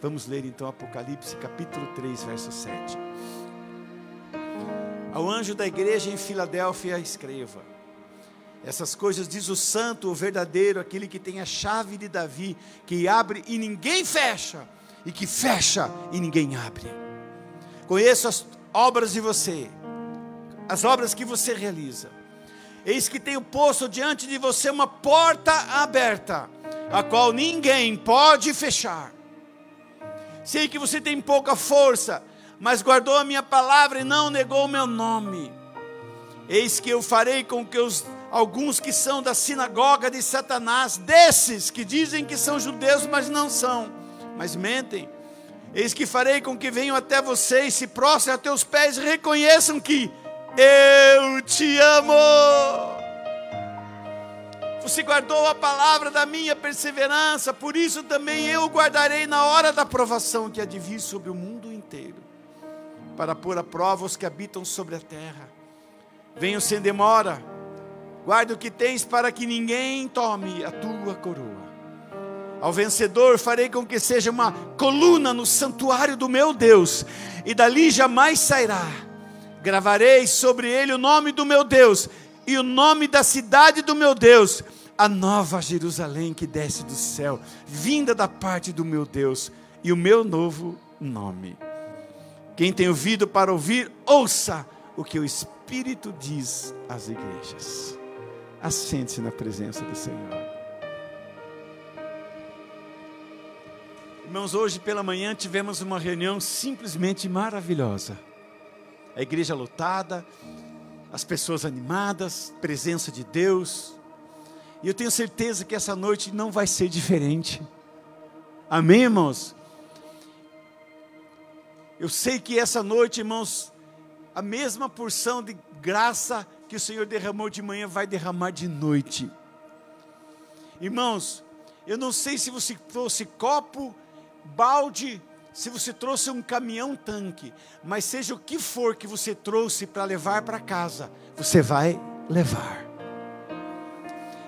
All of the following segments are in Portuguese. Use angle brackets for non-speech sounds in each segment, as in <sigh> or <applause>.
Vamos ler então Apocalipse capítulo 3, verso 7. Ao anjo da igreja em Filadélfia, escreva: Essas coisas diz o santo, o verdadeiro, aquele que tem a chave de Davi, que abre e ninguém fecha, e que fecha e ninguém abre. Conheço as obras de você, as obras que você realiza. Eis que tenho posto diante de você uma porta aberta, a qual ninguém pode fechar. Sei que você tem pouca força, mas guardou a minha palavra e não negou o meu nome. Eis que eu farei com que os, alguns que são da sinagoga de Satanás, desses que dizem que são judeus, mas não são, mas mentem. Eis que farei com que venham até você e se prostrem a teus pés e reconheçam que eu te amo. Você guardou a palavra da minha perseverança, por isso também eu guardarei na hora da provação que há de vir sobre o mundo inteiro, para pôr a prova os que habitam sobre a terra. Venham sem demora, guarda o que tens para que ninguém tome a tua coroa. Ao vencedor farei com que seja uma coluna no santuário do meu Deus, e dali jamais sairá. Gravarei sobre ele o nome do meu Deus e o nome da cidade do meu Deus, a nova Jerusalém que desce do céu, vinda da parte do meu Deus, e o meu novo nome. Quem tem ouvido para ouvir, ouça o que o Espírito diz às igrejas. Assente-se na presença do Senhor. Irmãos, hoje pela manhã tivemos uma reunião simplesmente maravilhosa. A igreja lotada, as pessoas animadas, presença de Deus. E eu tenho certeza que essa noite não vai ser diferente. Amém, irmãos? Eu sei que essa noite, irmãos, a mesma porção de graça que o Senhor derramou de manhã vai derramar de noite. Irmãos, eu não sei se você trouxe copo, balde, se você trouxe um caminhão tanque, mas seja o que for que você trouxe para levar para casa, você vai levar.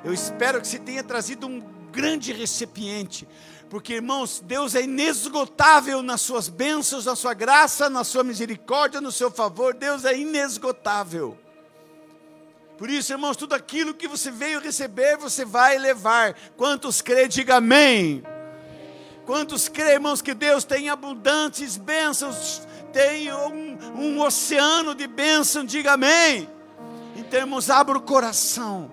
Eu espero que você tenha trazido um grande recipiente, porque irmãos, Deus é inesgotável nas suas bênçãos, na sua graça, na sua misericórdia, no seu favor, Deus é inesgotável. Por isso, irmãos, tudo aquilo que você veio receber, você vai levar. Quantos crê, diga amém. Quantos crê, irmãos, que Deus tem abundantes bênçãos, tem um, um oceano de bênção, diga amém. Então, irmãos, abra o coração.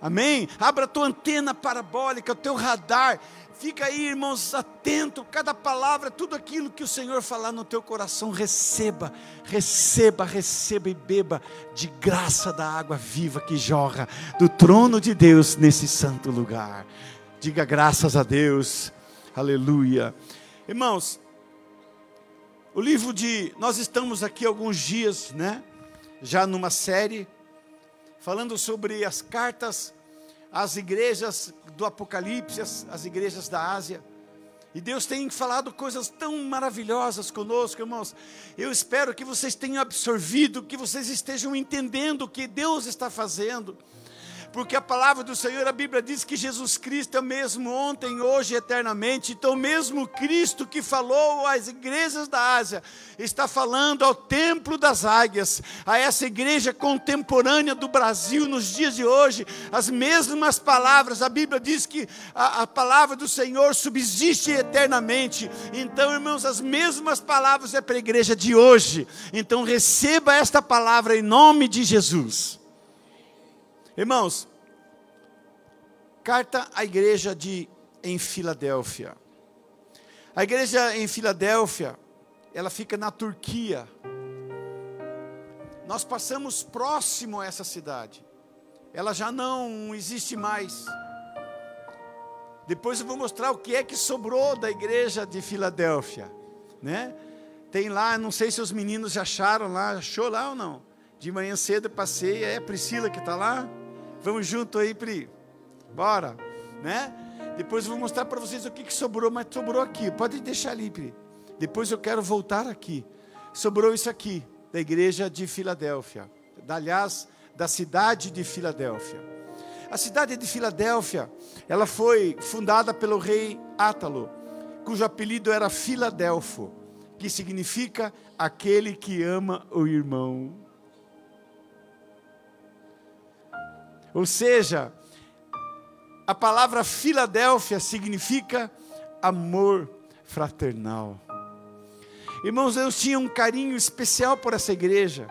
Amém? Abra a tua antena parabólica, o teu radar. Fica aí, irmãos, atento. Cada palavra, tudo aquilo que o Senhor falar no teu coração, receba, receba, receba e beba de graça da água viva que jorra do trono de Deus nesse santo lugar. Diga graças a Deus. Aleluia. Irmãos, o livro de. Nós estamos aqui alguns dias, né? Já numa série, falando sobre as cartas às igrejas do Apocalipse, as, as igrejas da Ásia. E Deus tem falado coisas tão maravilhosas conosco, irmãos. Eu espero que vocês tenham absorvido, que vocês estejam entendendo o que Deus está fazendo porque a palavra do Senhor, a Bíblia diz que Jesus Cristo é mesmo ontem, hoje e eternamente. Então, mesmo Cristo que falou às igrejas da Ásia, está falando ao templo das águias, a essa igreja contemporânea do Brasil nos dias de hoje, as mesmas palavras. A Bíblia diz que a, a palavra do Senhor subsiste eternamente. Então, irmãos, as mesmas palavras é para a igreja de hoje. Então, receba esta palavra em nome de Jesus. Irmãos, carta à igreja de em Filadélfia. A igreja em Filadélfia, ela fica na Turquia. Nós passamos próximo a essa cidade. Ela já não existe mais. Depois eu vou mostrar o que é que sobrou da igreja de Filadélfia, né? Tem lá, não sei se os meninos acharam lá, achou lá ou não? De manhã cedo passei, é a Priscila que está lá. Vamos junto aí, Pri. Bora, né? Depois eu vou mostrar para vocês o que, que sobrou, mas sobrou aqui. Pode deixar ali, Pri. Depois eu quero voltar aqui. Sobrou isso aqui, da igreja de Filadélfia. Aliás, da cidade de Filadélfia. A cidade de Filadélfia, ela foi fundada pelo rei Átalo, cujo apelido era Filadelfo, que significa aquele que ama o irmão. Ou seja, a palavra Filadélfia significa amor fraternal. Irmãos, eu tinha um carinho especial por essa igreja.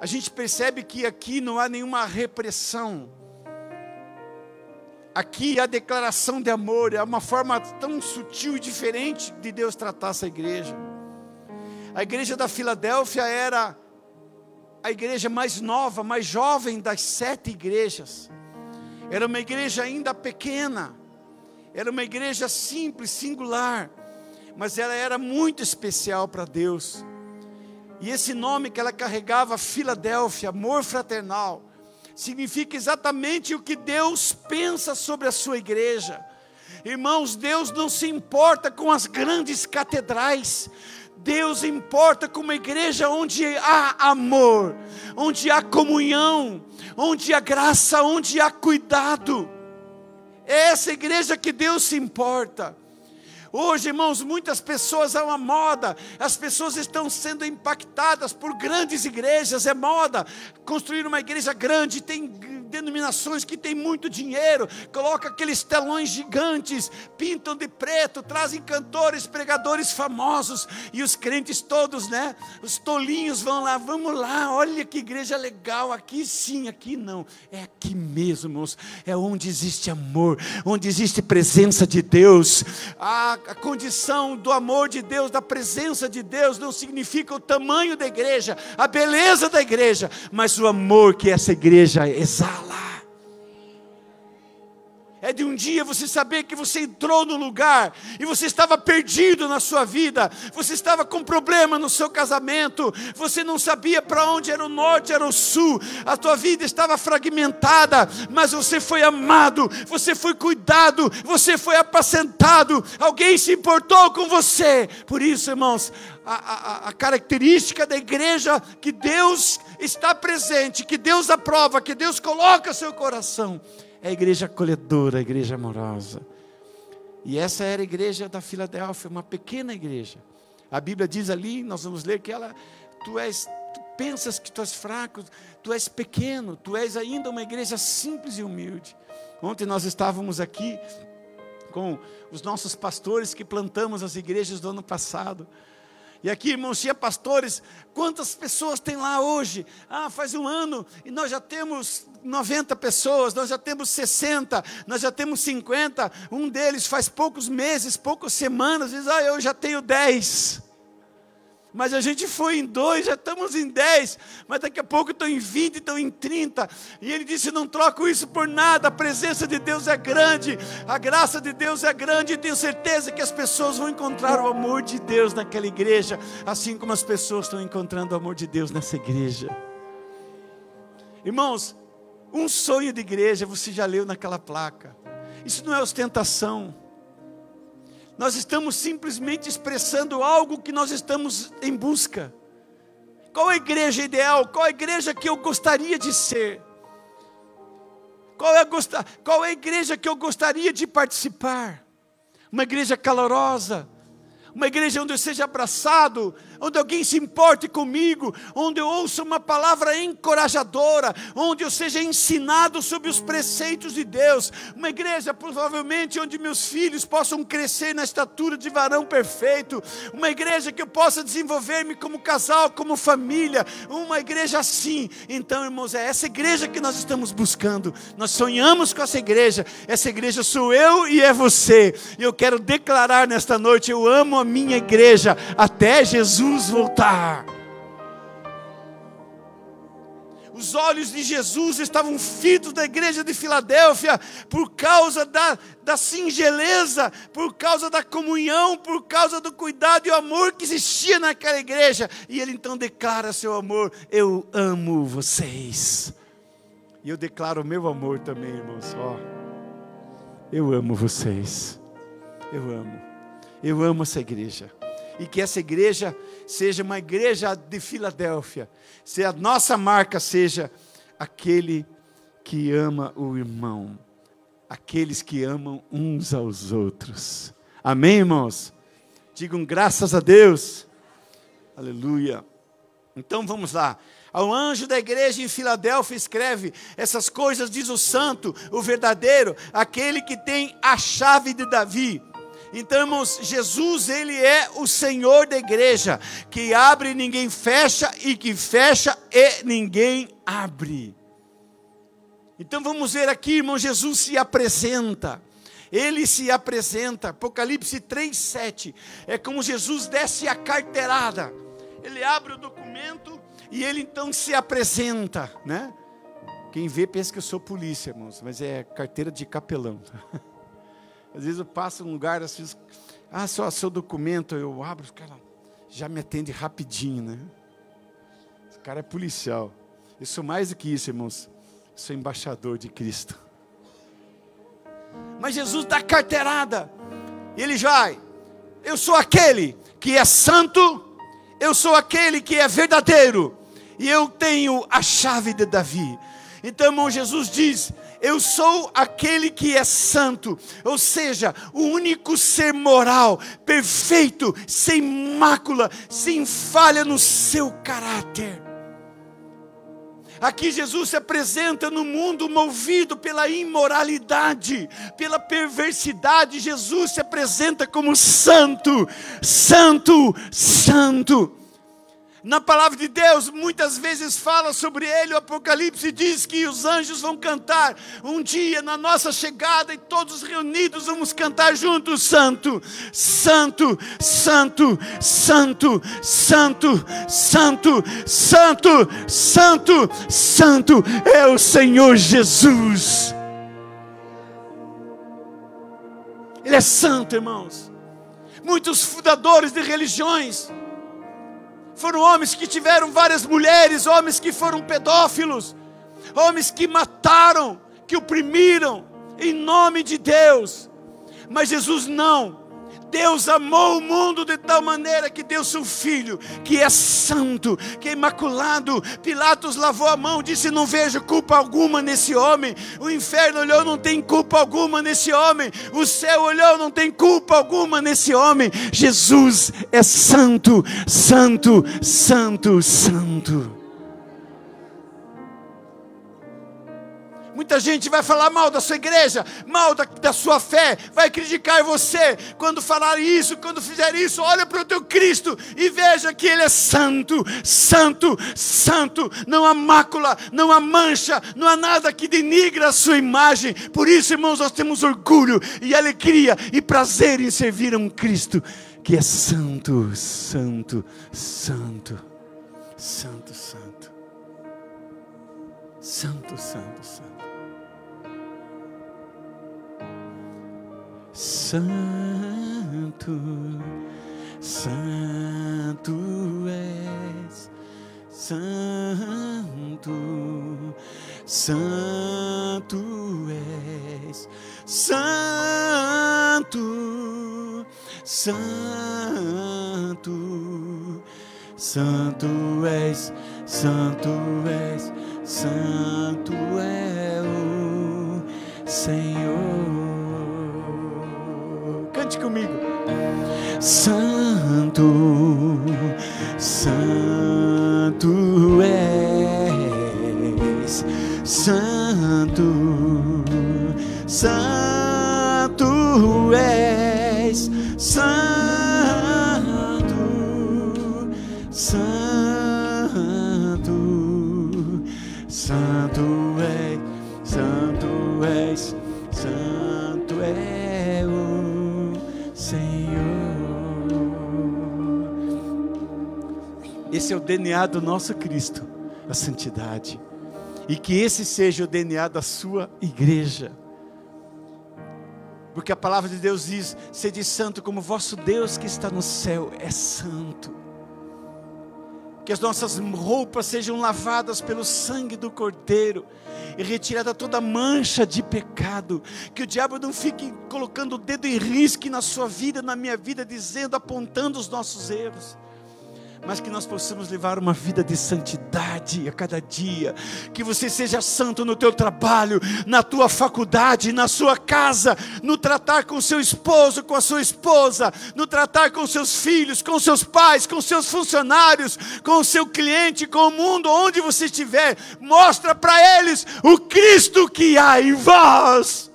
A gente percebe que aqui não há nenhuma repressão. Aqui há declaração de amor, é uma forma tão sutil e diferente de Deus tratar essa igreja. A igreja da Filadélfia era a igreja mais nova, mais jovem das sete igrejas. Era uma igreja ainda pequena, era uma igreja simples, singular, mas ela era muito especial para Deus. E esse nome que ela carregava, Filadélfia, amor fraternal, significa exatamente o que Deus pensa sobre a sua igreja. Irmãos, Deus não se importa com as grandes catedrais, Deus importa com uma igreja onde há amor, onde há comunhão, onde há graça, onde há cuidado. É essa igreja que Deus se importa. Hoje, irmãos, muitas pessoas é uma moda, as pessoas estão sendo impactadas por grandes igrejas, é moda construir uma igreja grande, tem denominações que têm muito dinheiro, colocam aqueles telões gigantes, pintam de preto, trazem cantores, pregadores famosos, e os crentes todos, né? Os tolinhos vão lá, vamos lá, olha que igreja legal, aqui sim, aqui não, é aqui mesmo, é onde existe amor, onde existe presença de Deus, a, a condição do amor de Deus, da presença de Deus, não significa o tamanho da igreja, a beleza da igreja, mas o amor que essa igreja exala lá. É de um dia você saber que você entrou no lugar e você estava perdido na sua vida, você estava com problema no seu casamento, você não sabia para onde era o norte, era o sul, a tua vida estava fragmentada, mas você foi amado, você foi cuidado, você foi apacentado, alguém se importou com você. Por isso, irmãos, a, a, a característica da igreja que Deus está presente, que Deus aprova, que Deus coloca seu coração é a igreja acolhedora, a igreja amorosa. E essa era a igreja da Filadélfia, uma pequena igreja. A Bíblia diz ali, nós vamos ler que ela, tu és, tu pensas que tu és fraco, tu és pequeno, tu és ainda uma igreja simples e humilde. Ontem nós estávamos aqui com os nossos pastores que plantamos as igrejas do ano passado. E aqui, irmãos, tinha pastores, quantas pessoas tem lá hoje? Ah, faz um ano e nós já temos 90 pessoas, nós já temos 60, nós já temos 50. Um deles faz poucos meses, poucas semanas, diz: Ah, eu já tenho 10 mas a gente foi em dois, já estamos em dez, mas daqui a pouco estão em vinte, estão em trinta. E ele disse: Não troco isso por nada, a presença de Deus é grande, a graça de Deus é grande, e tenho certeza que as pessoas vão encontrar o amor de Deus naquela igreja, assim como as pessoas estão encontrando o amor de Deus nessa igreja. Irmãos, um sonho de igreja você já leu naquela placa, isso não é ostentação nós estamos simplesmente expressando algo que nós estamos em busca. Qual a igreja ideal? Qual a igreja que eu gostaria de ser? Qual é, a, qual é a igreja que eu gostaria de participar? Uma igreja calorosa, uma igreja onde eu seja abraçado, onde alguém se importe comigo, onde eu ouça uma palavra encorajadora, onde eu seja ensinado sobre os preceitos de Deus, uma igreja provavelmente onde meus filhos possam crescer na estatura de varão perfeito, uma igreja que eu possa desenvolver-me como casal, como família, uma igreja assim. Então, irmãos, é essa igreja que nós estamos buscando. Nós sonhamos com essa igreja. Essa igreja sou eu e é você. E eu quero declarar nesta noite, eu amo a minha igreja até Jesus Jesus voltar. Os olhos de Jesus estavam fitos da igreja de Filadélfia por causa da, da singeleza, por causa da comunhão, por causa do cuidado e o amor que existia naquela igreja. E ele então declara seu amor: Eu amo vocês. E eu declaro meu amor também, irmãos. Eu amo vocês. Eu amo. Eu amo essa igreja. E que essa igreja seja uma igreja de Filadélfia, se a nossa marca seja aquele que ama o irmão. aqueles que amam uns aos outros. Amém, irmãos? Digam graças a Deus. Aleluia. Então vamos lá. Ao anjo da igreja em Filadélfia escreve: Essas coisas diz o santo, o verdadeiro, aquele que tem a chave de Davi. Então, irmãos, Jesus, ele é o Senhor da igreja, que abre e ninguém fecha, e que fecha e ninguém abre. Então vamos ver aqui, irmão, Jesus se apresenta. Ele se apresenta, Apocalipse 3:7. É como Jesus desce a carteirada. Ele abre o documento e ele então se apresenta, né? Quem vê pensa que eu sou polícia, irmãos, mas é carteira de capelão. <laughs> Às vezes eu passo num lugar assim, ah, só seu documento, eu abro, o cara já me atende rapidinho, né? Esse cara é policial. Eu sou mais do que isso, irmãos. Eu sou embaixador de Cristo. Mas Jesus dá carteirada. Ele vai. Eu sou aquele que é santo, eu sou aquele que é verdadeiro, e eu tenho a chave de Davi. Então, irmão, Jesus diz: eu sou aquele que é santo, ou seja, o único ser moral, perfeito, sem mácula, sem falha no seu caráter. Aqui Jesus se apresenta no mundo movido pela imoralidade, pela perversidade. Jesus se apresenta como santo, santo, santo. Na palavra de Deus, muitas vezes fala sobre ele, o Apocalipse diz que os anjos vão cantar um dia na nossa chegada e todos reunidos vamos cantar juntos: Santo, Santo, Santo, Santo, Santo, Santo, Santo, Santo, Santo é o Senhor Jesus. Ele é santo, irmãos. Muitos fundadores de religiões, foram homens que tiveram várias mulheres, homens que foram pedófilos, homens que mataram, que oprimiram, em nome de Deus. Mas Jesus não, Deus amou o mundo de tal maneira que deu seu filho, que é santo, que é imaculado. Pilatos lavou a mão, disse: Não vejo culpa alguma nesse homem. O inferno olhou, não tem culpa alguma nesse homem. O céu olhou, não tem culpa alguma nesse homem. Jesus é santo, santo, santo, santo. Muita gente vai falar mal da sua igreja, mal da, da sua fé, vai criticar você. Quando falar isso, quando fizer isso, olha para o teu Cristo e veja que Ele é santo, santo, santo. Não há mácula, não há mancha, não há nada que denigre a sua imagem. Por isso, irmãos, nós temos orgulho e alegria e prazer em servir a um Cristo que é santo, santo, santo, santo, santo, santo, santo, santo. Santo, Santo és, Santo, Santo és, Santo, Santo, Santo és, Santo és, Santo é o Senhor cante comigo. Santo, Santo és, Santo, Santo DNA do nosso Cristo, a santidade. E que esse seja o DNA da sua igreja. Porque a palavra de Deus diz: sede santo como vosso Deus que está no céu é santo. Que as nossas roupas sejam lavadas pelo sangue do Cordeiro e retirada toda mancha de pecado. Que o diabo não fique colocando o dedo em risco na sua vida, na minha vida, dizendo, apontando os nossos erros mas que nós possamos levar uma vida de santidade a cada dia, que você seja santo no teu trabalho, na tua faculdade, na sua casa, no tratar com seu esposo, com a sua esposa, no tratar com seus filhos, com seus pais, com seus funcionários, com o seu cliente, com o mundo, onde você estiver, mostra para eles o Cristo que há em vós.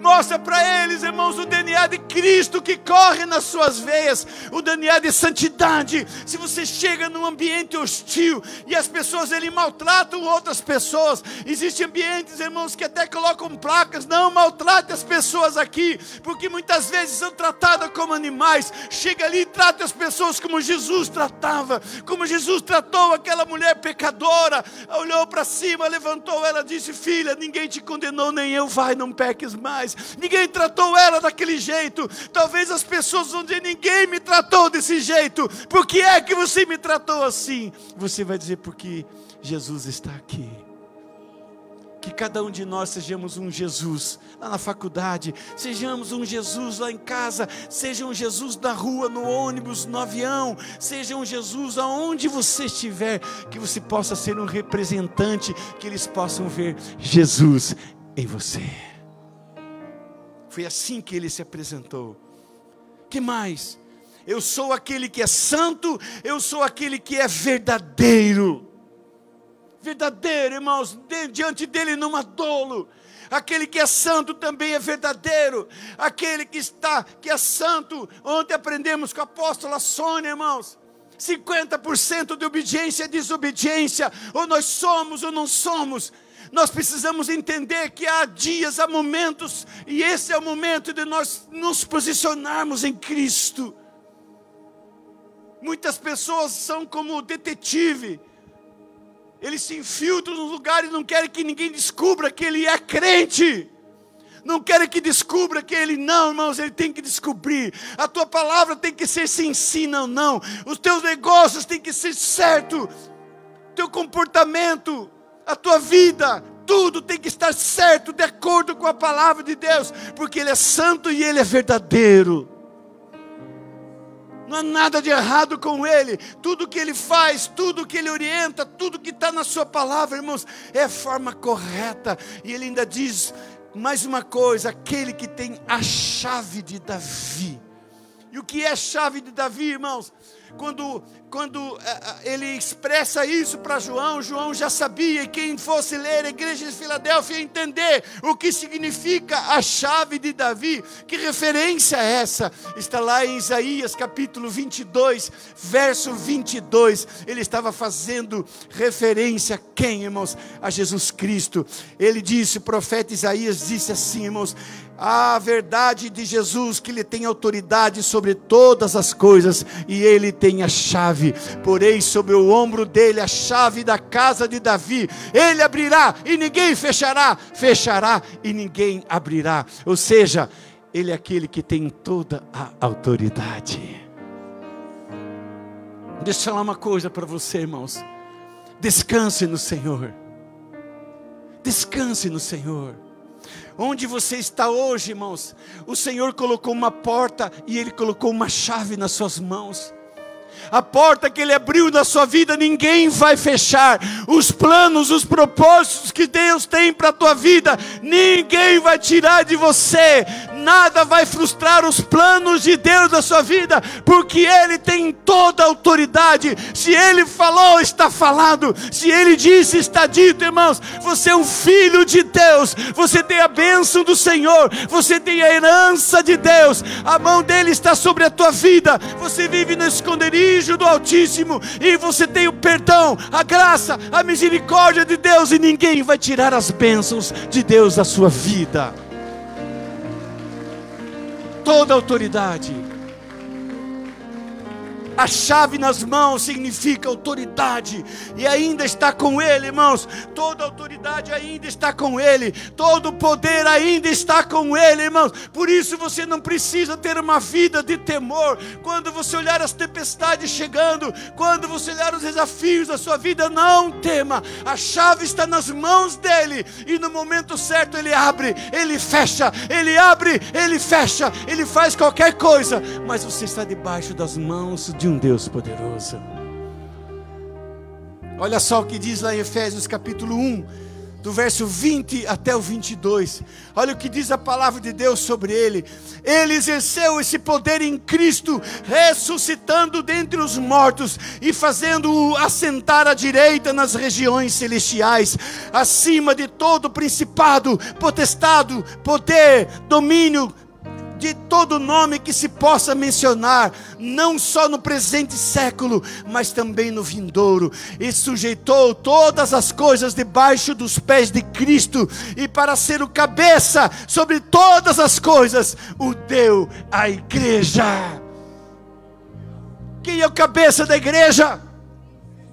Mostra para eles, irmãos, o DNA de Cristo que corre nas suas veias, o DNA de santidade. Se você chega num ambiente hostil e as pessoas ele maltratam outras pessoas, existem ambientes, irmãos, que até colocam placas, não maltrate as pessoas aqui, porque muitas vezes são tratadas como animais. Chega ali e trata as pessoas como Jesus tratava, como Jesus tratou aquela mulher pecadora. Olhou para cima, levantou ela, disse: Filha, ninguém te condenou, nem eu, vai, não peques mais ninguém tratou ela daquele jeito. Talvez as pessoas vão dizer: ninguém me tratou desse jeito, por que é que você me tratou assim? Você vai dizer: porque Jesus está aqui. Que cada um de nós sejamos um Jesus lá na faculdade, sejamos um Jesus lá em casa, seja um Jesus na rua, no ônibus, no avião, seja um Jesus aonde você estiver, que você possa ser um representante, que eles possam ver Jesus em você. Foi assim que ele se apresentou. Que mais? Eu sou aquele que é santo, eu sou aquele que é verdadeiro. Verdadeiro, irmãos, diante dele não há dolo. Aquele que é santo também é verdadeiro. Aquele que está, que é santo. Ontem aprendemos com a apóstola Sônia, irmãos. 50% de obediência é desobediência. Ou nós somos ou não somos. Nós precisamos entender que há dias, há momentos, e esse é o momento de nós nos posicionarmos em Cristo. Muitas pessoas são como detetive, eles se infiltram no lugar e não querem que ninguém descubra que ele é crente. Não querem que descubra que ele não, irmãos, ele tem que descobrir. A tua palavra tem que ser sim, sim, não, não. Os teus negócios têm que ser certo. Teu comportamento, a tua vida, tudo tem que estar certo, de acordo com a palavra de Deus, porque Ele é santo e Ele é verdadeiro. Não há nada de errado com Ele, tudo que Ele faz, tudo que Ele orienta, tudo que está na Sua palavra, irmãos, é a forma correta, e Ele ainda diz mais uma coisa: aquele que tem a chave de Davi. E o que é a chave de Davi, irmãos? Quando, quando eh, eh, ele expressa isso para João, João já sabia, e quem fosse ler a igreja de Filadélfia entender o que significa a chave de Davi, que referência é essa? Está lá em Isaías capítulo 22, verso 22. Ele estava fazendo referência a quem, irmãos? A Jesus Cristo. Ele disse, o profeta Isaías disse assim, irmãos: a verdade de Jesus, que Ele tem autoridade sobre todas as coisas e Ele tem a chave. Porém, sobre o ombro dele, a chave da casa de Davi. Ele abrirá e ninguém fechará, fechará e ninguém abrirá. Ou seja, Ele é aquele que tem toda a autoridade. Deixa eu falar uma coisa para você, irmãos. Descanse no Senhor. Descanse no Senhor. Onde você está hoje, irmãos? O Senhor colocou uma porta e Ele colocou uma chave nas suas mãos. A porta que Ele abriu na sua vida, ninguém vai fechar. Os planos, os propósitos que Deus tem para a tua vida, ninguém vai tirar de você nada vai frustrar os planos de Deus da sua vida, porque Ele tem toda a autoridade. Se Ele falou, está falado. Se Ele disse, está dito, irmãos. Você é um filho de Deus. Você tem a bênção do Senhor. Você tem a herança de Deus. A mão dele está sobre a tua vida. Você vive no esconderijo do Altíssimo e você tem o perdão, a graça, a misericórdia de Deus e ninguém vai tirar as bênçãos de Deus da sua vida toda autoridade. A chave nas mãos significa autoridade, e ainda está com Ele, irmãos. Toda autoridade ainda está com Ele, todo poder ainda está com Ele, irmãos. Por isso você não precisa ter uma vida de temor. Quando você olhar as tempestades chegando, quando você olhar os desafios da sua vida, não tema. A chave está nas mãos dele, e no momento certo ele abre, ele fecha, ele abre, ele fecha, ele faz qualquer coisa, mas você está debaixo das mãos de um Deus poderoso. Olha só o que diz lá em Efésios capítulo 1, do verso 20 até o 22. Olha o que diz a palavra de Deus sobre ele. Ele exerceu esse poder em Cristo, ressuscitando dentre os mortos e fazendo-o assentar à direita nas regiões celestiais, acima de todo principado, potestado, poder, domínio, de todo nome que se possa mencionar, não só no presente século, mas também no vindouro, e sujeitou todas as coisas debaixo dos pés de Cristo, e para ser o cabeça sobre todas as coisas, o deu à igreja. Quem é o cabeça da igreja?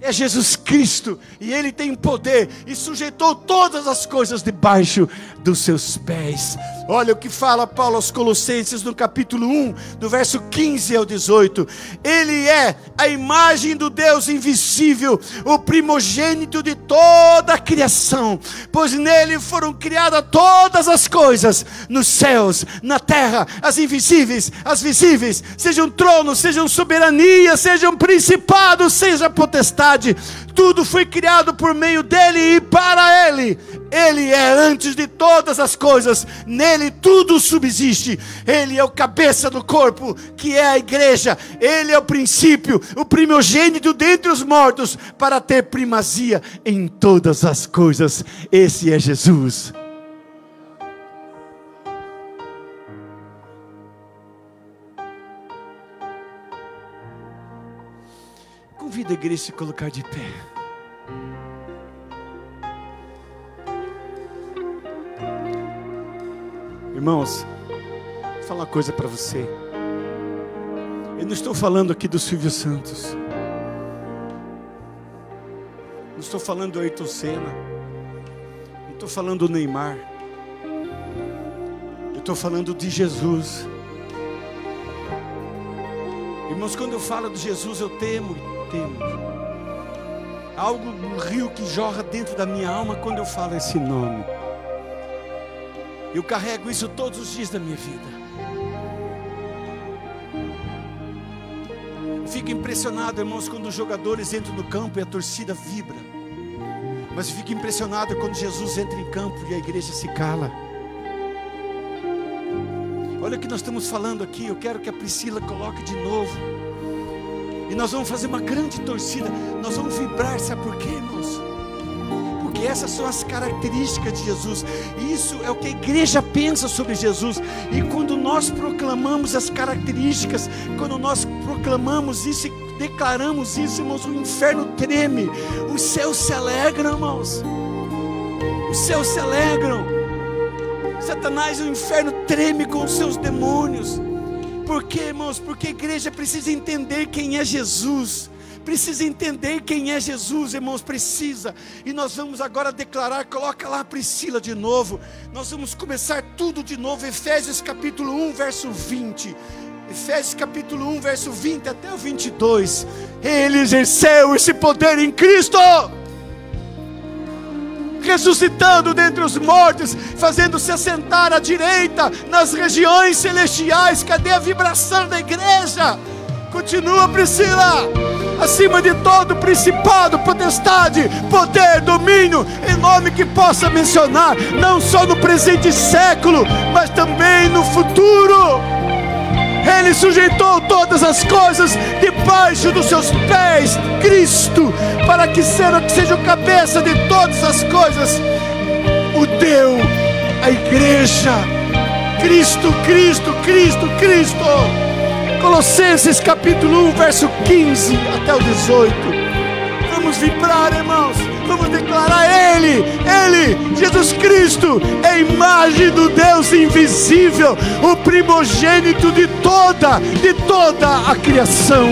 é Jesus Cristo, e Ele tem poder, e sujeitou todas as coisas debaixo dos seus pés. Olha o que fala Paulo aos Colossenses no capítulo 1, do verso 15 ao 18: Ele é a imagem do Deus invisível, o primogênito de toda a criação, pois nele foram criadas todas as coisas, nos céus, na terra, as invisíveis, as visíveis, sejam tronos, sejam soberanias, sejam principados, seja potestade tudo foi criado por meio dele e para ele. Ele é antes de todas as coisas, nele tudo subsiste. Ele é o cabeça do corpo, que é a igreja. Ele é o princípio, o primogênito dentre os mortos, para ter primazia em todas as coisas. Esse é Jesus. Convido a igreja a se colocar de pé. Irmãos, vou falar uma coisa para você. Eu não estou falando aqui do Silvio Santos. Não estou falando do Ayrton Senna. Não estou falando do Neymar. Eu estou falando de Jesus. Irmãos, quando eu falo de Jesus, eu temo temos. Algo no rio que jorra dentro da minha alma quando eu falo esse nome. Eu carrego isso todos os dias da minha vida. fico impressionado, irmãos, quando os jogadores entram no campo e a torcida vibra. Mas fico impressionado quando Jesus entra em campo e a igreja se cala. Olha o que nós estamos falando aqui. Eu quero que a Priscila coloque de novo. E nós vamos fazer uma grande torcida. Nós vamos vibrar, sabe por quê, irmãos? Essas são as características de Jesus. Isso é o que a igreja pensa sobre Jesus. E quando nós proclamamos as características, quando nós proclamamos isso e declaramos isso, irmãos, o inferno treme. Os céus se alegram, irmãos. Os céus se alegram. Satanás, o inferno treme com os seus demônios. Por quê, irmãos? Porque a igreja precisa entender quem é Jesus. Precisa entender quem é Jesus, irmãos, precisa. E nós vamos agora declarar, coloca lá a Priscila de novo. Nós vamos começar tudo de novo, Efésios capítulo 1, verso 20. Efésios capítulo 1, verso 20 até o 22. Ele exerceu esse poder em Cristo ressuscitando dentre os mortos, fazendo-se assentar à direita nas regiões celestiais. Cadê a vibração da igreja? Continua, Priscila. Acima de todo principado, potestade, poder, domínio, em nome que possa mencionar, não só no presente século, mas também no futuro. Ele sujeitou todas as coisas debaixo dos seus pés, Cristo, para que seja o cabeça de todas as coisas. O deu a igreja. Cristo, Cristo, Cristo, Cristo. Colossenses capítulo 1, verso 15 até o 18. Vamos vibrar, irmãos vamos declarar Ele, Ele, Jesus Cristo, é a imagem do Deus invisível, o primogênito de toda, de toda a criação.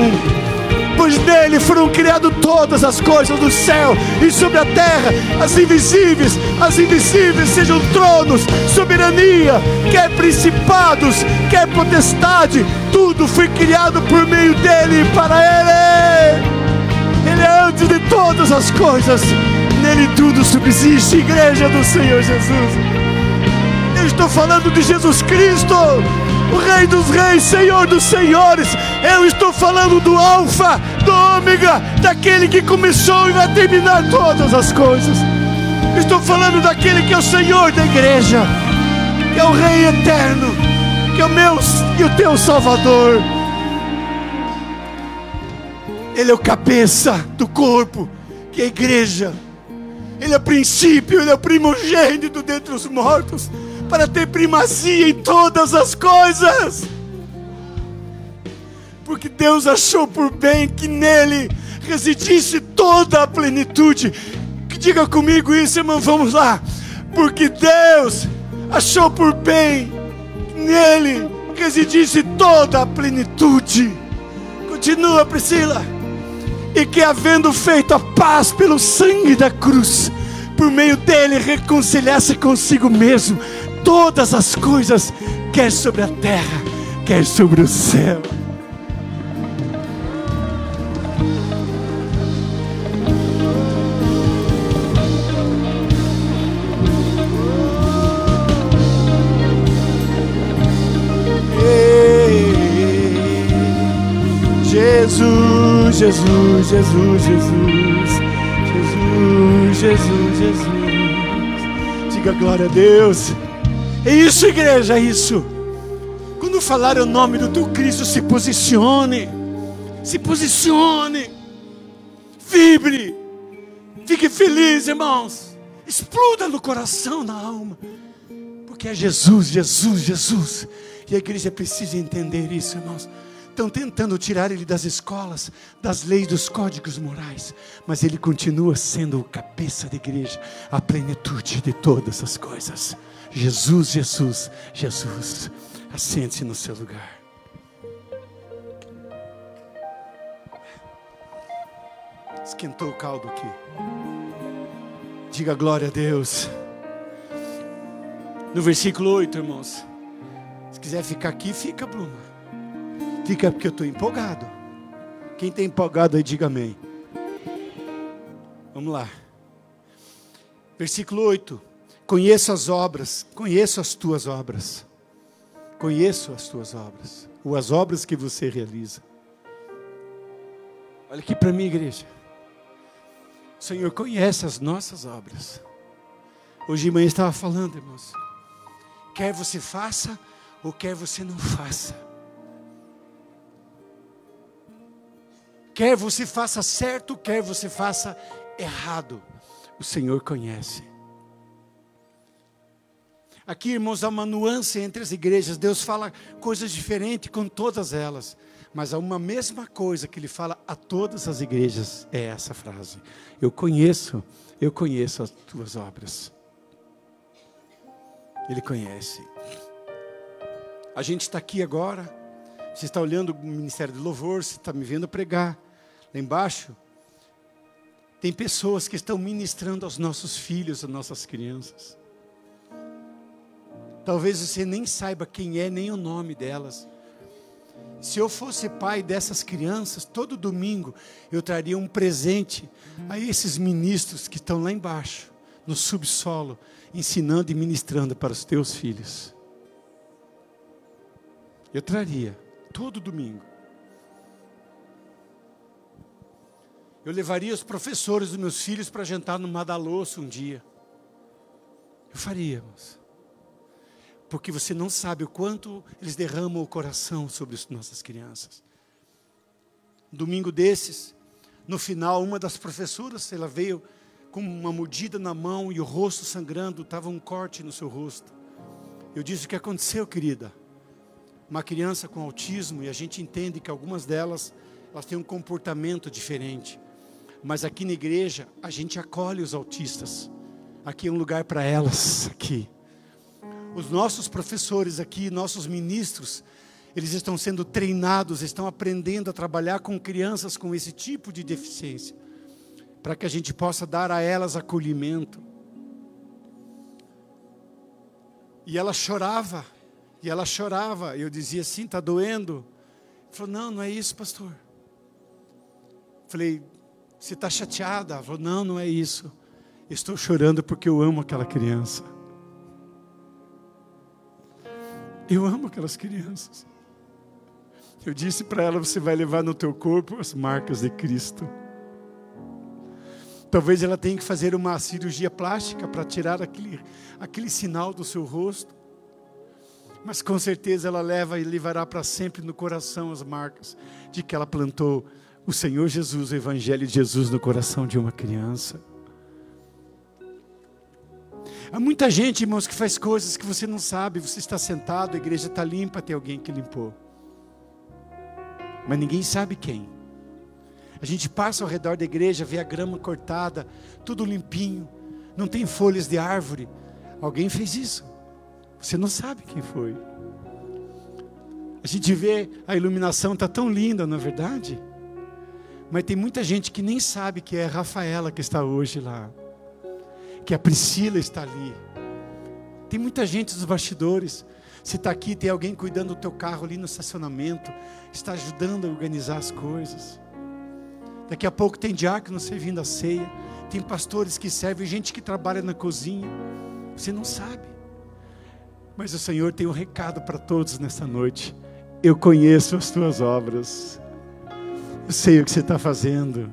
Pois nele foram criadas todas as coisas do céu e sobre a terra, as invisíveis, as invisíveis, sejam tronos, soberania, quer principados, quer potestade, tudo foi criado por meio dele e para ele. Ele é antes de todas as coisas, nele tudo subsiste, igreja do Senhor Jesus. Eu estou falando de Jesus Cristo o Rei dos Reis, Senhor dos Senhores. Eu estou falando do Alfa, do Ômega, daquele que começou e vai terminar todas as coisas. Estou falando daquele que é o Senhor da igreja, que é o Rei eterno, que é o meu e o teu Salvador. Ele é o cabeça do corpo, que é a igreja. Ele é o princípio, ele é o primogênito dentre os mortos para ter primazia em todas as coisas. Porque Deus achou por bem que nele residisse toda a plenitude. Diga comigo isso, irmão, vamos lá. Porque Deus achou por bem que nele residisse toda a plenitude. Continua, Priscila. E que havendo feito a paz pelo sangue da cruz, por meio dele reconciliasse consigo mesmo todas as coisas, quer sobre a terra, quer sobre o céu. Jesus, Jesus, Jesus, Jesus, Jesus, Jesus, Jesus. Diga glória a Deus. É isso, igreja, é isso. Quando falar o nome do teu Cristo, se posicione. Se posicione. Vibre. Fique feliz, irmãos. Exploda no coração, na alma. Porque é Jesus, Jesus, Jesus. E a igreja precisa entender isso, irmãos. Estão tentando tirar ele das escolas, das leis, dos códigos morais, mas ele continua sendo o cabeça da igreja, a plenitude de todas as coisas. Jesus, Jesus, Jesus. Assente-se no seu lugar. Esquentou o caldo aqui. Diga glória a Deus. No versículo 8, irmãos. Se quiser ficar aqui, fica, Bruna. Fica porque eu estou empolgado. Quem está empolgado aí, diga amém. Vamos lá. Versículo 8. Conheço as obras, conheço as tuas obras. Conheço as tuas obras, ou as obras que você realiza. Olha aqui para mim, igreja. O Senhor conhece as nossas obras. Hoje de manhã estava falando, irmãos. Quer você faça ou quer você não faça. Quer você faça certo, quer você faça errado. O Senhor conhece. Aqui, irmãos, há uma nuance entre as igrejas. Deus fala coisas diferentes com todas elas. Mas há uma mesma coisa que Ele fala a todas as igrejas. É essa frase. Eu conheço, eu conheço as tuas obras. Ele conhece. A gente está aqui agora. Você está olhando o Ministério de Louvor, você está me vendo pregar. Lá embaixo, tem pessoas que estão ministrando aos nossos filhos, às nossas crianças. Talvez você nem saiba quem é, nem o nome delas. Se eu fosse pai dessas crianças, todo domingo eu traria um presente a esses ministros que estão lá embaixo, no subsolo, ensinando e ministrando para os teus filhos. Eu traria, todo domingo. Eu levaria os professores dos meus filhos para jantar no Madalosso um dia. Eu faria, irmãos porque você não sabe o quanto eles derramam o coração sobre as nossas crianças. Domingo desses, no final, uma das professoras, ela veio com uma mordida na mão e o rosto sangrando, estava um corte no seu rosto. Eu disse: O que aconteceu, querida? Uma criança com autismo, e a gente entende que algumas delas elas têm um comportamento diferente. Mas aqui na igreja, a gente acolhe os autistas. Aqui é um lugar para elas, aqui os nossos professores aqui, nossos ministros, Eles estão sendo treinados, estão aprendendo a trabalhar com crianças com esse tipo de deficiência, para que a gente possa dar a elas acolhimento. E ela chorava, e ela chorava. Eu dizia assim: está doendo? Ele falou: não, não é isso, pastor. Falei: você está chateada? Ela falou: não, não é isso. Estou chorando porque eu amo aquela criança. Eu amo aquelas crianças. Eu disse para ela: você vai levar no teu corpo as marcas de Cristo. Talvez ela tenha que fazer uma cirurgia plástica para tirar aquele, aquele sinal do seu rosto. Mas com certeza ela leva e levará para sempre no coração as marcas de que ela plantou o Senhor Jesus, o Evangelho de Jesus no coração de uma criança. Há muita gente, irmãos, que faz coisas que você não sabe. Você está sentado, a igreja está limpa, tem alguém que limpou. Mas ninguém sabe quem. A gente passa ao redor da igreja, vê a grama cortada, tudo limpinho, não tem folhas de árvore. Alguém fez isso. Você não sabe quem foi. A gente vê a iluminação está tão linda, não é verdade? Mas tem muita gente que nem sabe que é a Rafaela que está hoje lá, que a Priscila está ali. Tem muita gente dos bastidores. Você está aqui, tem alguém cuidando do teu carro ali no estacionamento, está ajudando a organizar as coisas. Daqui a pouco tem diácono servindo a ceia, tem pastores que servem, gente que trabalha na cozinha. Você não sabe. Mas o Senhor tem um recado para todos nessa noite. Eu conheço as tuas obras. Eu sei o que você está fazendo.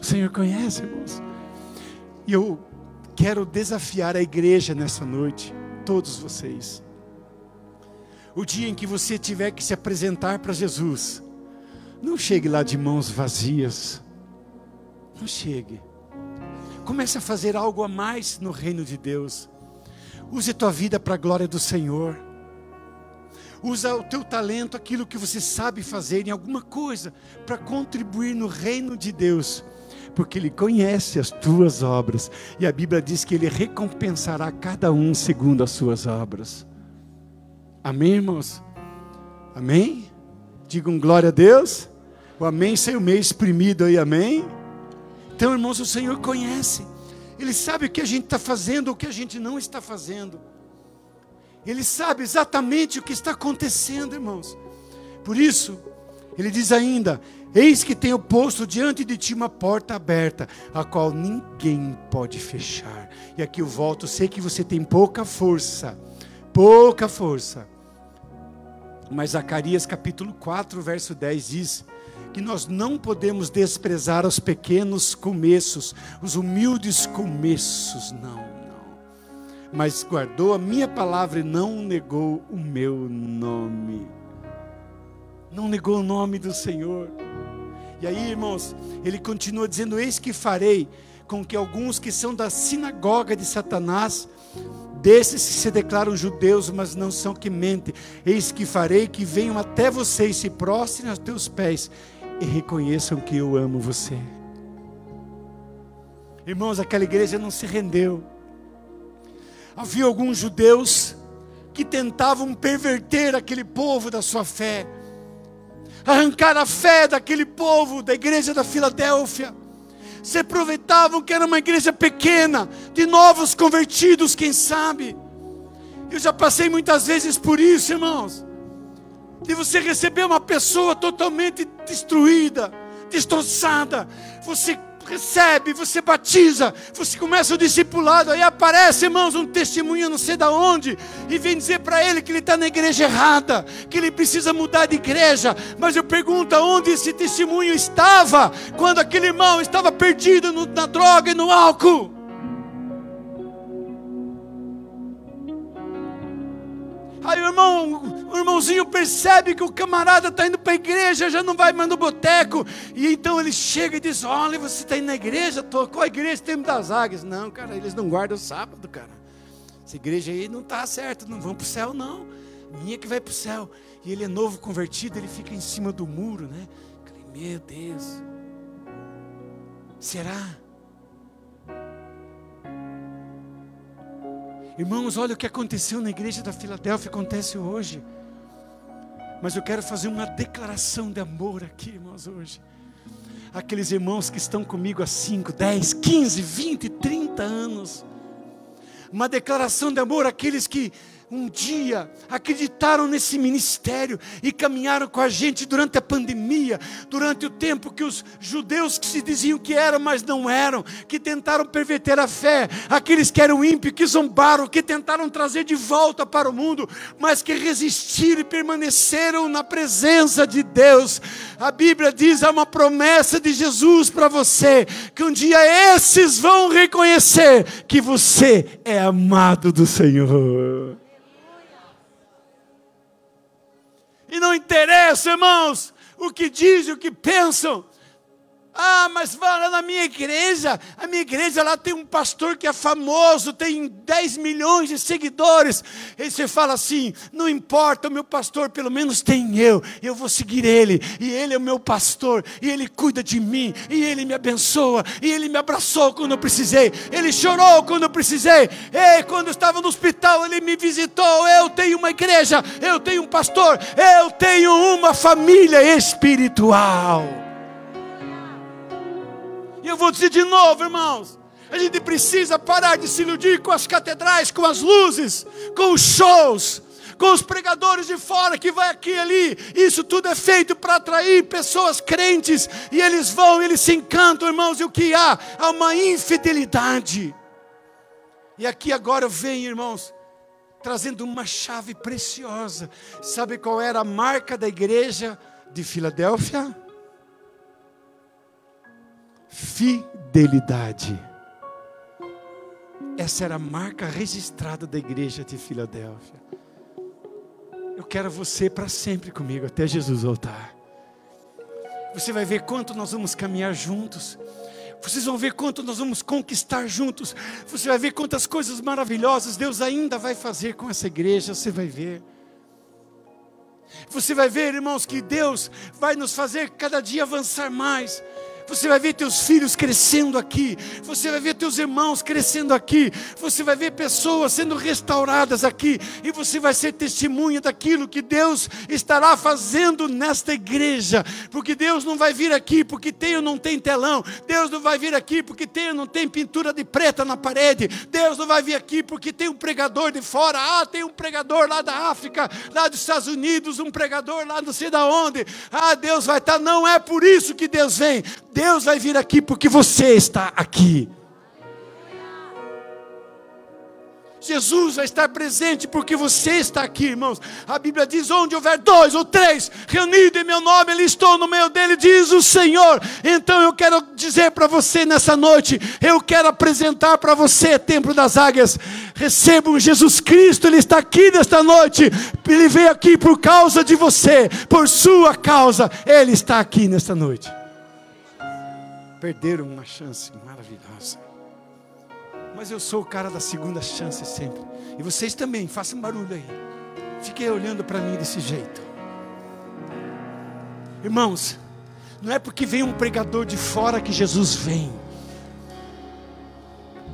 O Senhor conhece, irmãos. E eu quero desafiar a igreja nessa noite, todos vocês. O dia em que você tiver que se apresentar para Jesus, não chegue lá de mãos vazias. Não chegue. Comece a fazer algo a mais no reino de Deus. Use a tua vida para a glória do Senhor. Usa o teu talento, aquilo que você sabe fazer em alguma coisa, para contribuir no reino de Deus, porque Ele conhece as tuas obras, e a Bíblia diz que Ele recompensará cada um segundo as suas obras. Amém, irmãos? Amém? Digam glória a Deus. O amém saiu meio exprimido aí, amém? Então, irmãos, o Senhor conhece. Ele sabe o que a gente está fazendo, o que a gente não está fazendo. Ele sabe exatamente o que está acontecendo, irmãos. Por isso, ele diz ainda: Eis que tenho posto diante de ti uma porta aberta, a qual ninguém pode fechar. E aqui eu volto, sei que você tem pouca força, pouca força. Mas Zacarias capítulo 4, verso 10 diz: que nós não podemos desprezar os pequenos começos, os humildes começos, não, não. Mas guardou a minha palavra e não negou o meu nome. Não negou o nome do Senhor. E aí, irmãos, ele continua dizendo: Eis que farei com que alguns que são da sinagoga de Satanás, desses que se declaram judeus, mas não são que mentem, eis que farei que venham até você e se prostrem aos teus pés e reconheçam que eu amo você. Irmãos, aquela igreja não se rendeu. Havia alguns judeus que tentavam perverter aquele povo da sua fé, arrancar a fé daquele povo da igreja da Filadélfia. Se aproveitavam que era uma igreja pequena, de novos convertidos, quem sabe. Eu já passei muitas vezes por isso, irmãos de você receber uma pessoa totalmente destruída, destroçada. Você recebe, você batiza, você começa o discipulado, aí aparece, irmãos, um testemunho não sei da onde, e vem dizer para ele que ele está na igreja errada, que ele precisa mudar de igreja. Mas eu pergunto onde esse testemunho estava quando aquele irmão estava perdido no, na droga e no álcool. Aí o irmão, o irmãozinho percebe que o camarada está indo para a igreja, já não vai mais no boteco. E então ele chega e diz: Olha, você está indo na igreja? Tocou a igreja tempo das águias. Não, cara, eles não guardam o sábado, cara. Essa igreja aí não está certa, não vão para o céu, não. Minha que vai para o céu. E ele é novo convertido, ele fica em cima do muro, né? Meu Deus. Será? Irmãos, olha o que aconteceu na igreja da Filadélfia, acontece hoje. Mas eu quero fazer uma declaração de amor aqui, irmãos, hoje. Aqueles irmãos que estão comigo há 5, 10, 15, 20, 30 anos. Uma declaração de amor àqueles que um dia acreditaram nesse ministério e caminharam com a gente durante a pandemia, durante o tempo que os judeus que se diziam que eram, mas não eram, que tentaram perverter a fé, aqueles que eram ímpios, que zombaram, que tentaram trazer de volta para o mundo, mas que resistiram e permaneceram na presença de Deus. A Bíblia diz: há uma promessa de Jesus para você, que um dia esses vão reconhecer que você é amado do Senhor. E não interessa, irmãos, o que dizem, o que pensam. Ah, mas vai lá na minha igreja, a minha igreja lá tem um pastor que é famoso, tem 10 milhões de seguidores. E você fala assim: não importa, o meu pastor pelo menos tem eu, eu vou seguir ele, e ele é o meu pastor, e ele cuida de mim, e ele me abençoa, e ele me abraçou quando eu precisei, ele chorou quando eu precisei, e quando eu estava no hospital, ele me visitou. Eu tenho uma igreja, eu tenho um pastor, eu tenho uma família espiritual eu vou dizer de novo, irmãos. A gente precisa parar de se iludir com as catedrais, com as luzes, com os shows, com os pregadores de fora que vai aqui e ali. Isso tudo é feito para atrair pessoas crentes e eles vão, eles se encantam, irmãos. E o que há? Há uma infidelidade. E aqui agora vem, irmãos, trazendo uma chave preciosa. Sabe qual era a marca da igreja de Filadélfia? Fidelidade. Essa era a marca registrada da igreja de Filadélfia. Eu quero você para sempre comigo, até Jesus voltar. Você vai ver quanto nós vamos caminhar juntos. Vocês vão ver quanto nós vamos conquistar juntos. Você vai ver quantas coisas maravilhosas Deus ainda vai fazer com essa igreja. Você vai ver. Você vai ver, irmãos, que Deus vai nos fazer cada dia avançar mais. Você vai ver teus filhos crescendo aqui. Você vai ver teus irmãos crescendo aqui. Você vai ver pessoas sendo restauradas aqui. E você vai ser testemunha daquilo que Deus estará fazendo nesta igreja. Porque Deus não vai vir aqui porque tem ou não tem telão. Deus não vai vir aqui porque tem ou não tem pintura de preta na parede. Deus não vai vir aqui porque tem um pregador de fora. Ah, tem um pregador lá da África, lá dos Estados Unidos, um pregador lá não sei da onde. Ah, Deus vai estar. Não é por isso que Deus vem. Deus vai vir aqui porque você está aqui. Jesus vai estar presente porque você está aqui, irmãos. A Bíblia diz: onde houver dois ou três reunidos em meu nome, ele estou no meio dele, diz o Senhor. Então eu quero dizer para você nessa noite, eu quero apresentar para você, Templo das Águias. Recebam Jesus Cristo, Ele está aqui nesta noite. Ele veio aqui por causa de você, por sua causa, Ele está aqui nesta noite perderam uma chance maravilhosa. Mas eu sou o cara da segunda chance sempre. E vocês também, façam barulho aí. Fiquem olhando para mim desse jeito. Irmãos, não é porque vem um pregador de fora que Jesus vem.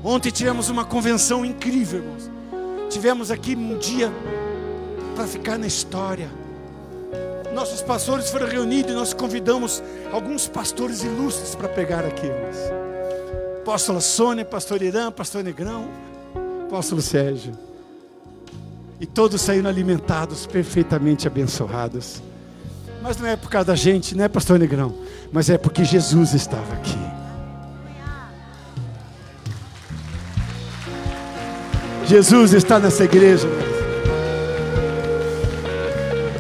Ontem tivemos uma convenção incrível, irmãos. Tivemos aqui um dia para ficar na história nossos pastores foram reunidos e nós convidamos alguns pastores ilustres para pegar aqui. Apóstola Sônia, pastor Irã, pastor Negrão, apóstolo Sérgio. E todos saíram alimentados, perfeitamente abençoados. Mas não é por causa da gente, não é pastor Negrão, mas é porque Jesus estava aqui. Jesus está nessa igreja.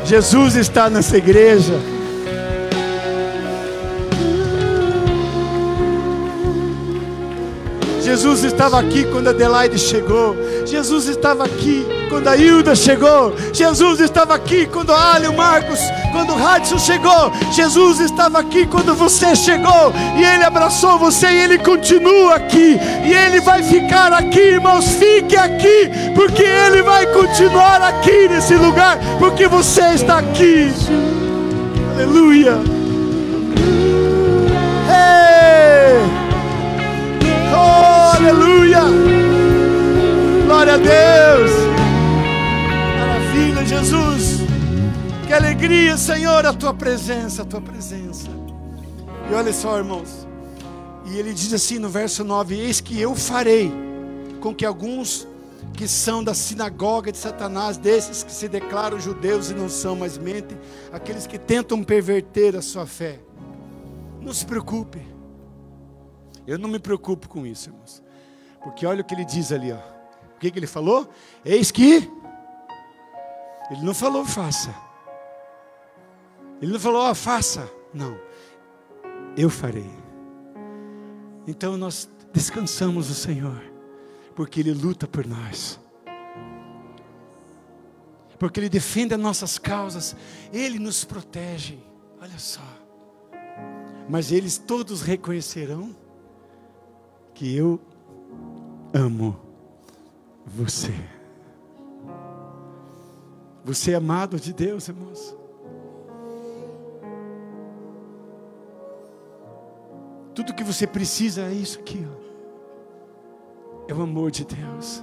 Jesus está nessa igreja. Jesus estava aqui quando Adelaide chegou. Jesus estava aqui quando a Hilda chegou. Jesus estava aqui quando a Ali, o Marcos, quando o Hudson chegou. Jesus estava aqui quando você chegou. E Ele abraçou você e Ele continua aqui. E Ele vai ficar aqui, irmãos. Fique aqui, porque Ele vai continuar aqui nesse lugar, porque você está aqui. Aleluia. Hey! Oh, aleluia! Glória a Deus! Maravilha, Jesus! Que alegria! Senhor, a tua presença, a tua presença. E olha só, irmãos. E ele diz assim no verso 9: Eis que eu farei com que alguns que são da sinagoga de Satanás, desses que se declaram judeus e não são, mas mentem, aqueles que tentam perverter a sua fé. Não se preocupe. Eu não me preocupo com isso, irmãos. Porque olha o que ele diz ali, ó. O que, que ele falou? Eis que. Ele não falou faça. Ele não falou, ó, faça. Não. Eu farei. Então nós descansamos o Senhor porque Ele luta por nós, porque Ele defende as nossas causas, Ele nos protege. Olha só, mas eles todos reconhecerão que eu amo você. Você é amado de Deus, irmãos. Tudo que você precisa é isso aqui, ó é o amor de Deus.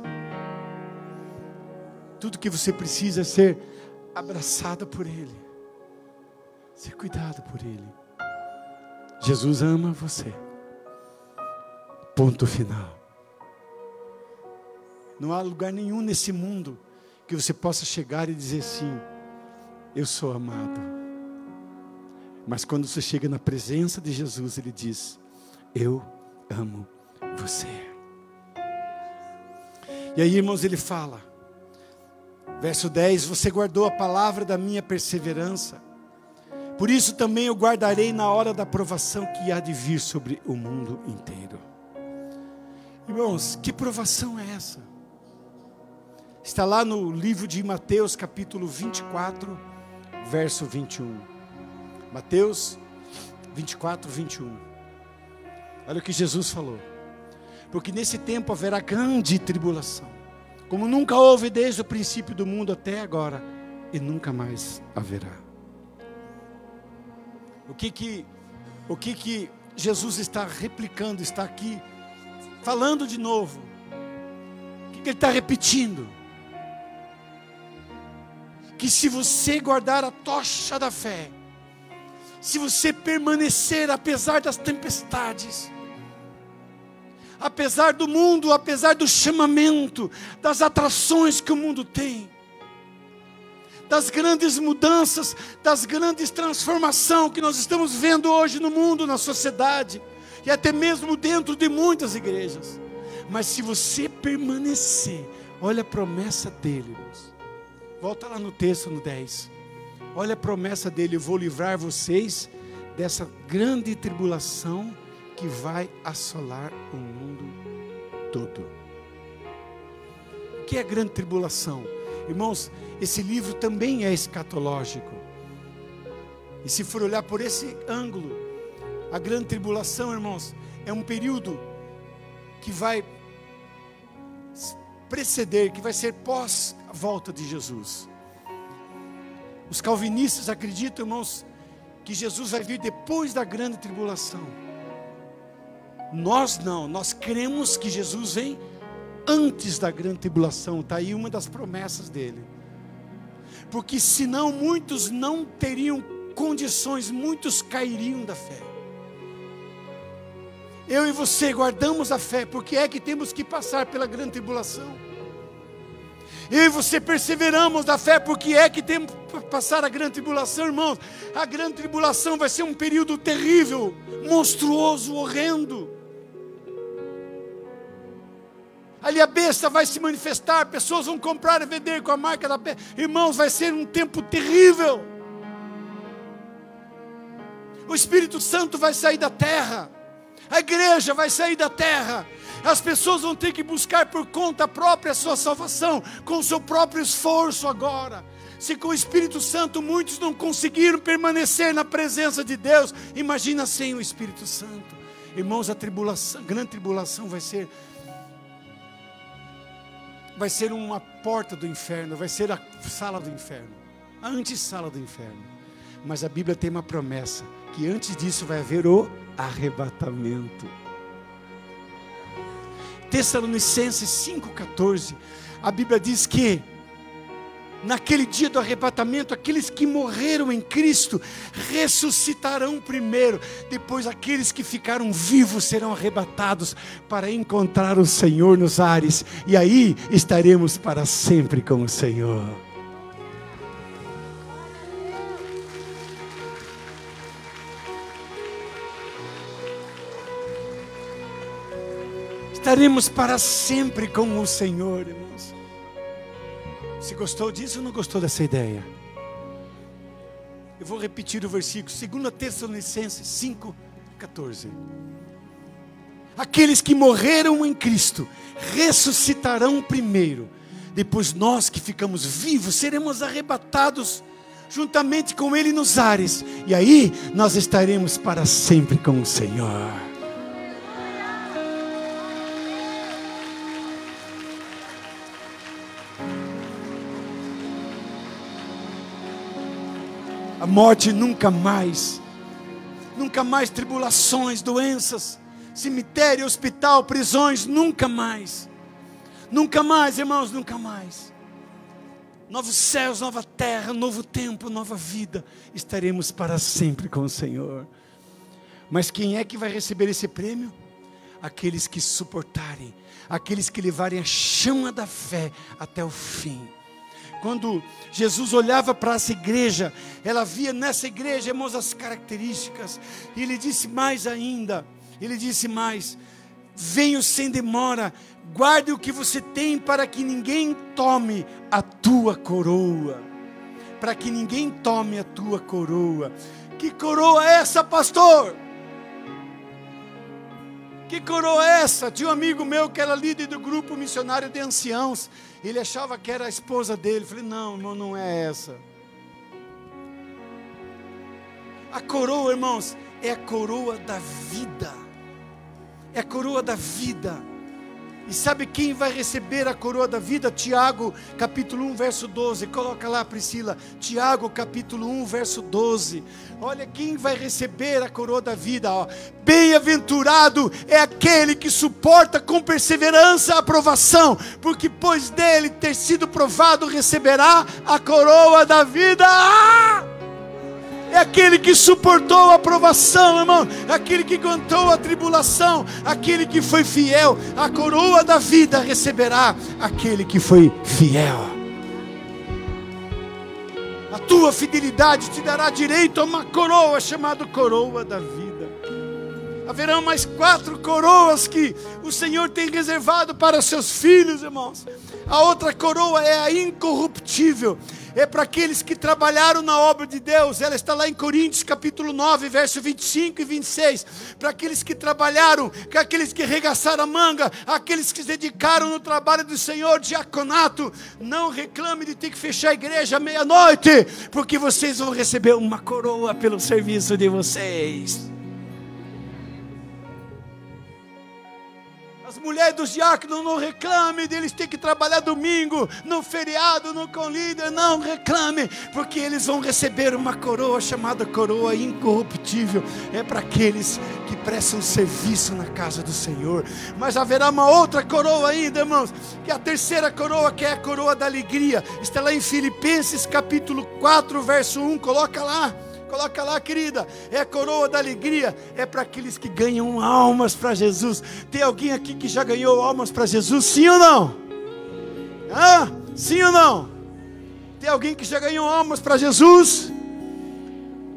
Tudo que você precisa é ser abraçado por Ele, ser cuidado por Ele. Jesus ama você. Ponto final. Não há lugar nenhum nesse mundo que você possa chegar e dizer assim: Eu sou amado. Mas quando você chega na presença de Jesus, Ele diz: Eu amo você. E aí, irmãos, ele fala, verso 10: Você guardou a palavra da minha perseverança, por isso também eu guardarei na hora da provação que há de vir sobre o mundo inteiro. Irmãos, que provação é essa? Está lá no livro de Mateus, capítulo 24, verso 21. Mateus 24, 21. Olha o que Jesus falou porque nesse tempo haverá grande tribulação, como nunca houve desde o princípio do mundo até agora, e nunca mais haverá. O que que, o que, que Jesus está replicando, está aqui falando de novo? O que, que ele está repetindo? Que se você guardar a tocha da fé, se você permanecer apesar das tempestades, apesar do mundo, apesar do chamamento, das atrações que o mundo tem, das grandes mudanças, das grandes transformações que nós estamos vendo hoje no mundo, na sociedade, e até mesmo dentro de muitas igrejas. Mas se você permanecer, olha a promessa dele, irmãos. Volta lá no texto no 10. Olha a promessa dele: eu vou livrar vocês dessa grande tribulação que vai assolar o mundo todo. O que é grande tribulação? Irmãos, esse livro também é escatológico. E se for olhar por esse ângulo, a grande tribulação, irmãos, é um período que vai preceder, que vai ser pós volta de Jesus. Os calvinistas acreditam, irmãos, que Jesus vai vir depois da grande tribulação. Nós não, nós cremos que Jesus vem antes da grande tribulação, está aí uma das promessas dele. Porque senão muitos não teriam condições, muitos cairiam da fé. Eu e você guardamos a fé, porque é que temos que passar pela grande tribulação. E você perseveramos da fé, porque é que temos que passar a grande tribulação, irmãos. A grande tribulação vai ser um período terrível, monstruoso, horrendo. Ali a besta vai se manifestar, pessoas vão comprar e vender com a marca da besta. Irmãos, vai ser um tempo terrível. O Espírito Santo vai sair da terra. A igreja vai sair da terra. As pessoas vão ter que buscar por conta própria a sua salvação, com o seu próprio esforço agora. Se com o Espírito Santo muitos não conseguiram permanecer na presença de Deus, imagina sem o Espírito Santo. Irmãos, a tribulação, a grande tribulação vai ser vai ser uma porta do inferno, vai ser a sala do inferno, a antessala do inferno. Mas a Bíblia tem uma promessa: que antes disso vai haver o arrebatamento. Tessalonicenses 5,14, a Bíblia diz que naquele dia do arrebatamento, aqueles que morreram em Cristo ressuscitarão primeiro, depois aqueles que ficaram vivos serão arrebatados para encontrar o Senhor nos ares, e aí estaremos para sempre com o Senhor. Estaremos para sempre com o Senhor, irmãos. Se gostou disso ou não gostou dessa ideia? Eu vou repetir o versículo, 2 Tessalonicenses 5, 14. Aqueles que morreram em Cristo ressuscitarão primeiro, depois nós que ficamos vivos seremos arrebatados juntamente com Ele nos ares, e aí nós estaremos para sempre com o Senhor. A morte nunca mais, nunca mais tribulações, doenças, cemitério, hospital, prisões, nunca mais, nunca mais, irmãos, nunca mais. Novos céus, nova terra, novo tempo, nova vida, estaremos para sempre com o Senhor. Mas quem é que vai receber esse prêmio? Aqueles que suportarem, aqueles que levarem a chama da fé até o fim quando Jesus olhava para essa igreja, ela via nessa igreja, irmãos, as características, e ele disse mais ainda: ele disse mais, venho sem demora, guarde o que você tem para que ninguém tome a tua coroa. Para que ninguém tome a tua coroa. Que coroa é essa, pastor? Que coroa é essa? Tinha um amigo meu que era líder do grupo missionário de anciãos. Ele achava que era a esposa dele. Eu falei, não, irmão, não é essa. A coroa, irmãos, é a coroa da vida. É a coroa da vida. E sabe quem vai receber a coroa da vida? Tiago, capítulo 1, verso 12. Coloca lá, Priscila. Tiago, capítulo 1, verso 12. Olha quem vai receber a coroa da vida. Bem-aventurado é aquele que suporta com perseverança a aprovação, porque depois dele ter sido provado, receberá a coroa da vida. Ah! É aquele que suportou a provação, irmão, aquele que aguentou a tribulação, aquele que foi fiel, a coroa da vida receberá aquele que foi fiel. A tua fidelidade te dará direito a uma coroa chamada coroa da vida. Haverão mais quatro coroas que o Senhor tem reservado para seus filhos, irmãos. A outra coroa é a incorruptível é para aqueles que trabalharam na obra de Deus. Ela está lá em Coríntios capítulo 9, verso 25 e 26. Para aqueles que trabalharam, para aqueles que regaçaram a manga, aqueles que se dedicaram no trabalho do Senhor, diaconato, não reclame de ter que fechar a igreja meia-noite, porque vocês vão receber uma coroa pelo serviço de vocês. Mulheres dos diáconos não reclame deles ter que trabalhar domingo, no feriado, no com líder, não reclame, porque eles vão receber uma coroa chamada coroa incorruptível. É para aqueles que prestam serviço na casa do Senhor. Mas haverá uma outra coroa ainda, irmãos, que é a terceira coroa, que é a coroa da alegria. Está lá em Filipenses capítulo 4, verso 1, coloca lá. Coloca lá, querida. É a coroa da alegria. É para aqueles que ganham almas para Jesus. Tem alguém aqui que já ganhou almas para Jesus? Sim ou não? Hã? Sim ou não? Tem alguém que já ganhou almas para Jesus?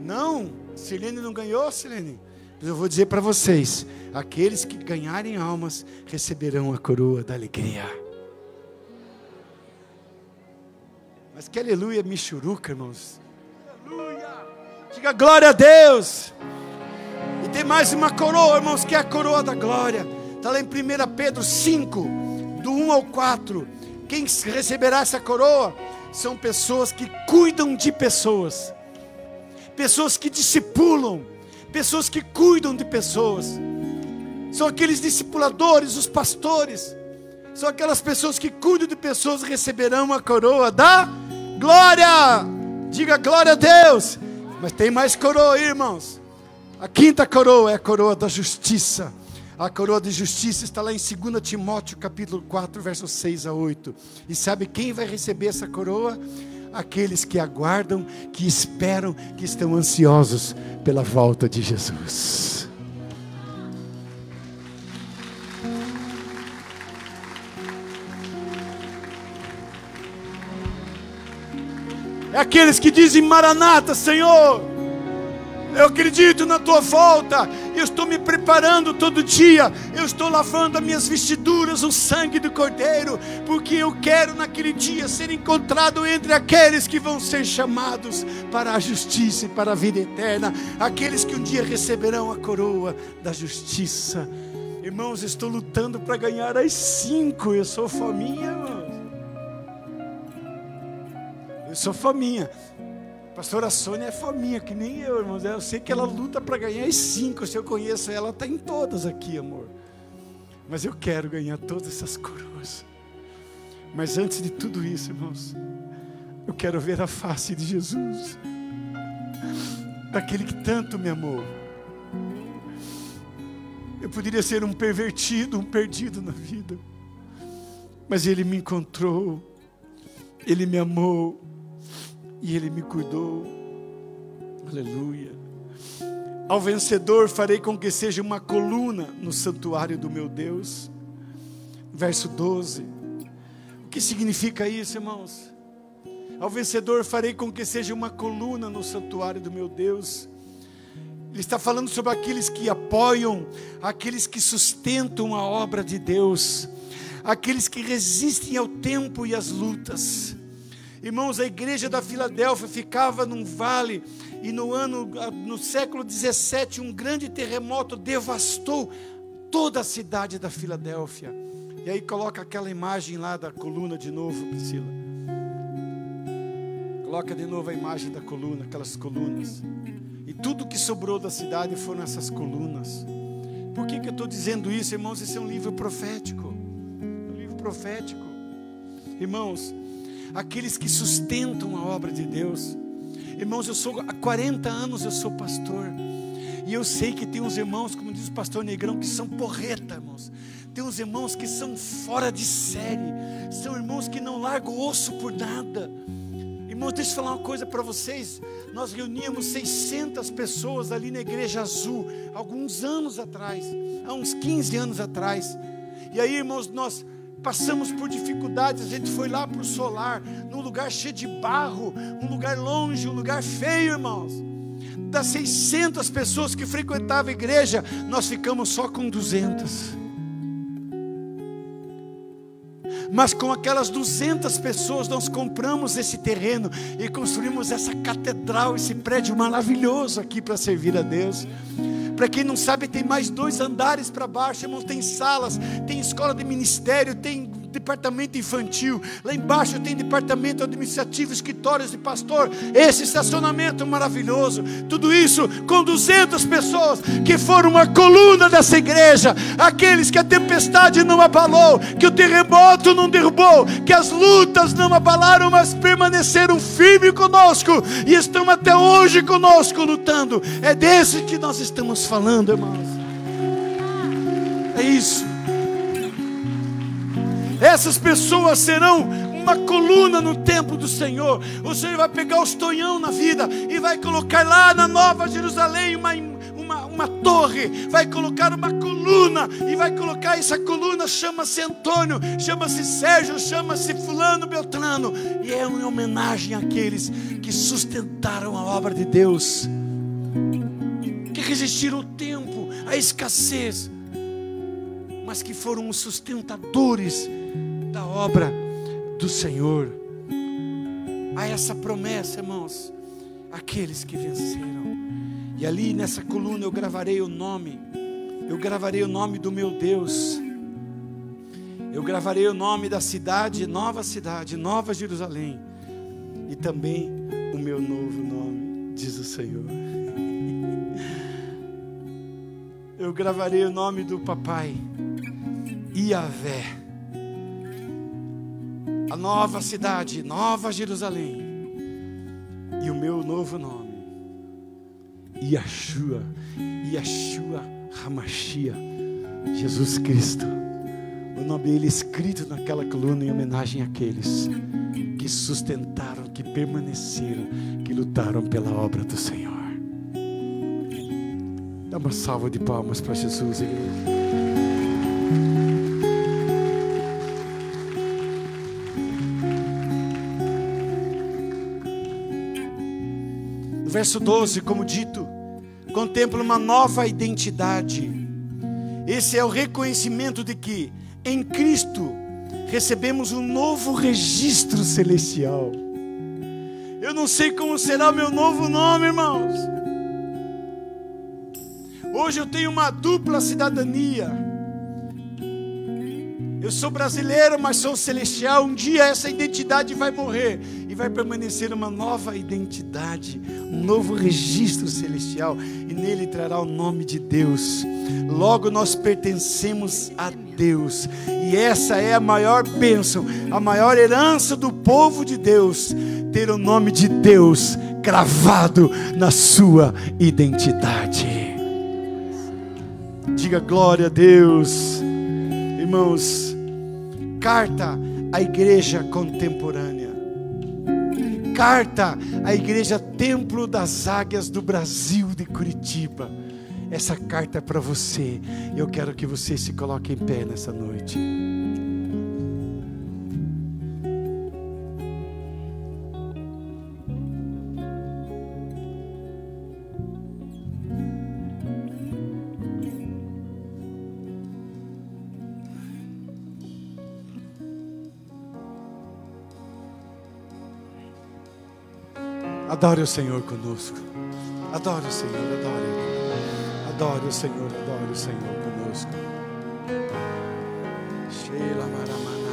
Não. Silene não ganhou, Silene? Mas eu vou dizer para vocês: aqueles que ganharem almas receberão a coroa da alegria. Mas que aleluia, michuruca, irmãos. Diga glória a Deus. E tem mais uma coroa, irmãos, que é a coroa da glória. Está lá em 1 Pedro 5, do 1 ao 4. Quem receberá essa coroa são pessoas que cuidam de pessoas, pessoas que discipulam, pessoas que cuidam de pessoas. São aqueles discipuladores, os pastores, são aquelas pessoas que cuidam de pessoas receberão a coroa da glória. Diga glória a Deus. Mas tem mais coroa aí, irmãos. A quinta coroa é a coroa da justiça. A coroa de justiça está lá em 2 Timóteo capítulo 4, versos 6 a 8. E sabe quem vai receber essa coroa? aqueles que aguardam, que esperam, que estão ansiosos pela volta de Jesus. É aqueles que dizem: Maranata, Senhor eu acredito na tua volta. Eu estou me preparando todo dia. Eu estou lavando as minhas vestiduras, o sangue do Cordeiro, porque eu quero naquele dia ser encontrado entre aqueles que vão ser chamados para a justiça e para a vida eterna, aqueles que um dia receberão a coroa da justiça. Irmãos, estou lutando para ganhar as cinco. Eu sou faminha, irmãos. Eu sou faminha. Pastora Sônia é faminha, que nem eu, irmãos. Eu sei que ela luta para ganhar as cinco. Se eu conheço ela, está em todas aqui, amor. Mas eu quero ganhar todas essas coroas. Mas antes de tudo isso, irmãos, eu quero ver a face de Jesus, daquele que tanto me amou. Eu poderia ser um pervertido, um perdido na vida, mas Ele me encontrou, Ele me amou, e Ele me cuidou. Aleluia. Ao vencedor farei com que seja uma coluna no santuário do meu Deus. Verso 12. O que significa isso, irmãos? Ao vencedor farei com que seja uma coluna no santuário do meu Deus. Ele está falando sobre aqueles que apoiam, aqueles que sustentam a obra de Deus, aqueles que resistem ao tempo e às lutas. Irmãos, a igreja da Filadélfia ficava num vale e no ano, no século 17, um grande terremoto devastou toda a cidade da Filadélfia. E aí coloca aquela imagem lá da coluna de novo, Priscila. Coloca de novo a imagem da coluna, aquelas colunas. E tudo que sobrou da cidade foram essas colunas. Por que, que eu estou dizendo isso, irmãos? Esse é um livro profético. Um livro profético. Irmãos, aqueles que sustentam a obra de Deus. Irmãos, eu sou há 40 anos eu sou pastor. E eu sei que tem uns irmãos, como diz o pastor Negrão, que são porreta, irmãos. Tem uns irmãos que são fora de série. São irmãos que não largam osso por nada. Irmãos, deixa eu falar uma coisa para vocês. Nós reuníamos 600 pessoas ali na Igreja Azul, alguns anos atrás, há uns 15 anos atrás. E aí, irmãos, nós passamos por dificuldades, a gente foi lá para o solar, num lugar cheio de barro, um lugar longe, um lugar feio, irmãos. Das 600 pessoas que frequentavam a igreja, nós ficamos só com 200. Mas com aquelas 200 pessoas, nós compramos esse terreno e construímos essa catedral, esse prédio maravilhoso aqui para servir a Deus. Para quem não sabe, tem mais dois andares para baixo, irmãos. Tem salas, tem escola de ministério, tem departamento infantil. Lá embaixo tem departamento administrativo, escritórios de pastor. Esse estacionamento maravilhoso. Tudo isso com 200 pessoas que foram uma coluna dessa igreja. Aqueles que a tempestade não abalou, que o terremoto não derrubou, que as lutas não abalaram, mas permaneceram firmes conosco e estão até hoje conosco lutando. É desse que nós estamos falando, irmãos. É isso. Essas pessoas serão uma coluna no templo do Senhor. O Senhor vai pegar os tonhão na vida e vai colocar lá na Nova Jerusalém uma, uma, uma torre, vai colocar uma coluna e vai colocar essa coluna, chama-se Antônio, chama-se Sérgio, chama-se Fulano Beltrano, e é uma homenagem àqueles que sustentaram a obra de Deus, que resistiram o tempo, a escassez, mas que foram os sustentadores da obra do Senhor. Há essa promessa, irmãos, aqueles que venceram. E ali nessa coluna eu gravarei o nome, eu gravarei o nome do meu Deus, eu gravarei o nome da cidade, nova cidade, nova Jerusalém, e também o meu novo nome, diz o Senhor. <laughs> Eu gravarei o nome do papai, Iavé nova cidade, Nova Jerusalém, e o meu novo nome, Yeshua, Yeshua Hamashia, Jesus Cristo. O nome dele escrito naquela coluna em homenagem àqueles que que sustentaram, que permaneceram, que lutaram pela obra do Senhor. Dá uma salva de palmas para Jesus, igreja. Verso 12, como dito, contempla uma nova identidade. Esse é o reconhecimento de que em Cristo recebemos um novo registro celestial. Eu não sei como será o meu novo nome, irmãos. Hoje eu tenho uma dupla cidadania. Eu sou brasileiro, mas sou celestial. Um dia essa identidade vai morrer e vai permanecer uma nova identidade, um novo registro celestial, e nele trará o nome de Deus. Logo nós pertencemos a Deus, e essa é a maior bênção, a maior herança do povo de Deus, ter o nome de Deus cravado na sua identidade. Diga glória a Deus, irmãos. Carta à igreja contemporânea, carta à igreja Templo das Águias do Brasil de Curitiba. Essa carta é para você. Eu quero que você se coloque em pé nessa noite. Adore o Senhor conosco. Adore o Senhor, adore. Adore o Senhor, adore o Senhor conosco. Sheila Maramana.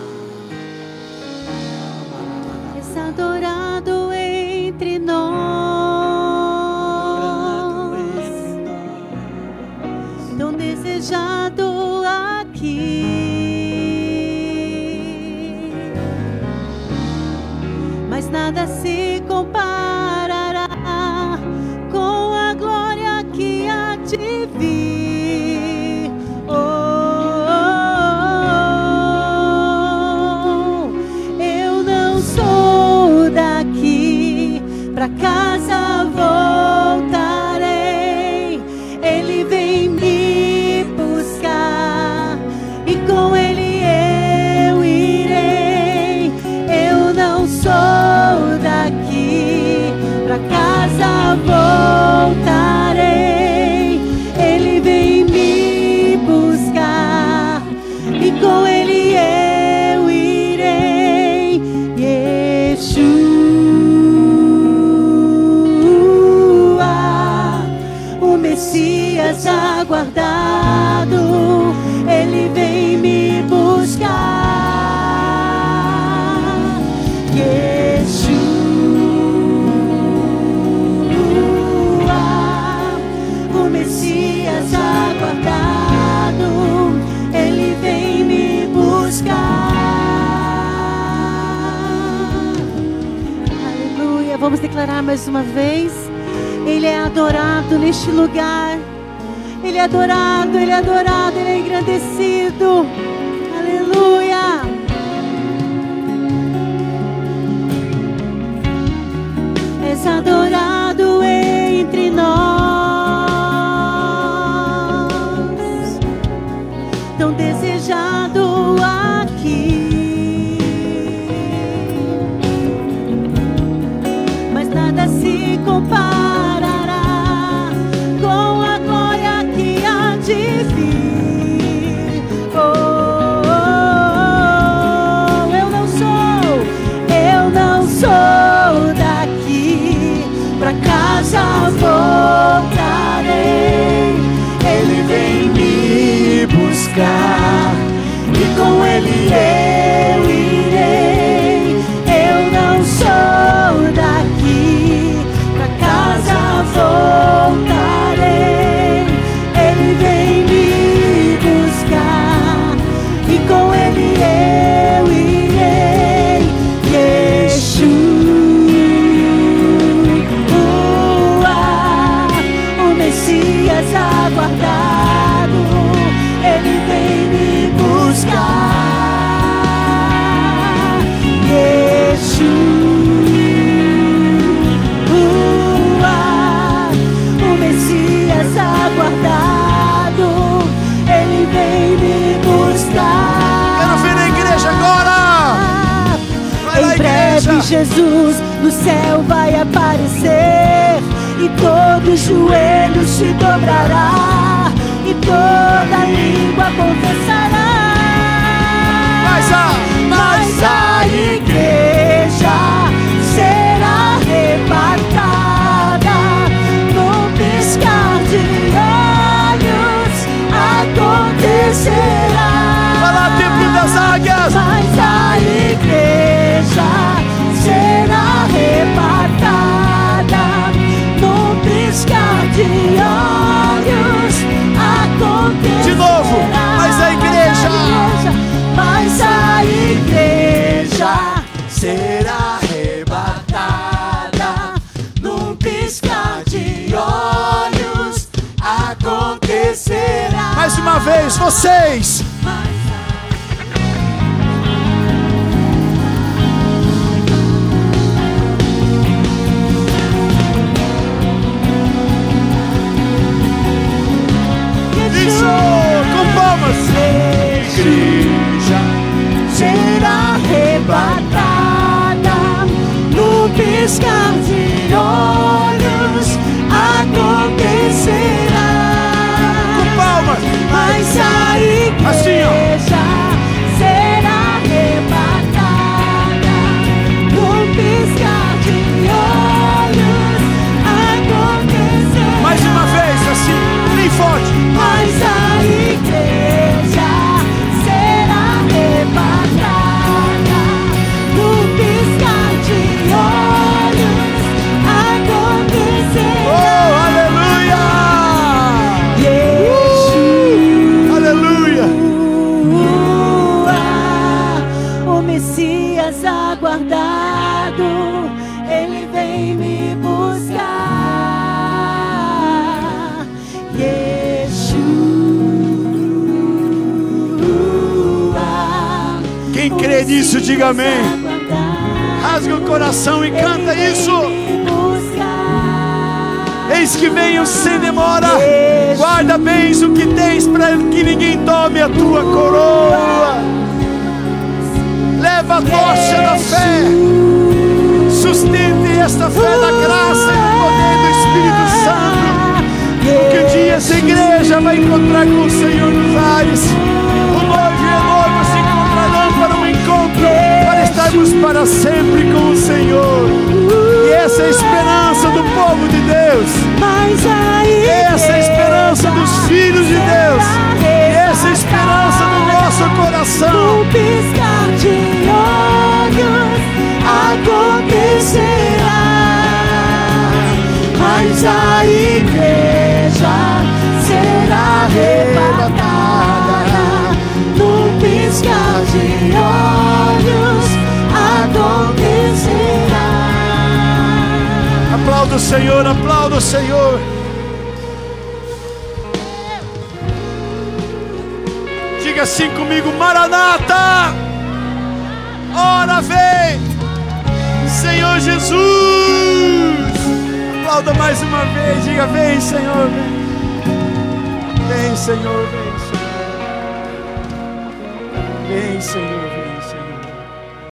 És adorado entre nós, tão desejado aqui. Mas nada se declarar mais uma vez. Ele é adorado neste lugar. Ele é adorado, ele é adorado, ele é engrandecido. Aleluia. És adorado entre nós, tão desejado casa voltarei. Ele vem me buscar Jesus no céu vai aparecer e todo joelho se dobrará e toda língua confessará. Mas a, Mas a igreja será arrebatada num piscar de olhos acontecerá. Vez, vocês. Isso, com palmas. igreja será arrebatada no piscar de Assim, ó. Diga amém. Rasga o coração e canta isso. Eis que venho sem demora. Guarda bens o que tens para que ninguém tome a tua coroa. Leva a tocha da fé. Sustente esta fé da graça e do poder do Espírito Santo. Porque um dia essa igreja vai encontrar com o Senhor nos ares. Para estarmos para sempre com o Senhor. E essa é a esperança do povo de Deus. Essa é a esperança dos filhos de Deus. Essa é a esperança do nosso coração. Um piscar de olhos acontecerá. Mas a igreja será arrebatada. Num piscar de olhos Aplauda o Senhor, aplauda o Senhor. Diga assim comigo, Maranata! Ora vem, Senhor Jesus! Aplauda mais uma vez, diga: Vem, Senhor, vem. Vem, Senhor, vem, Senhor. Vem, Senhor, vem, Senhor.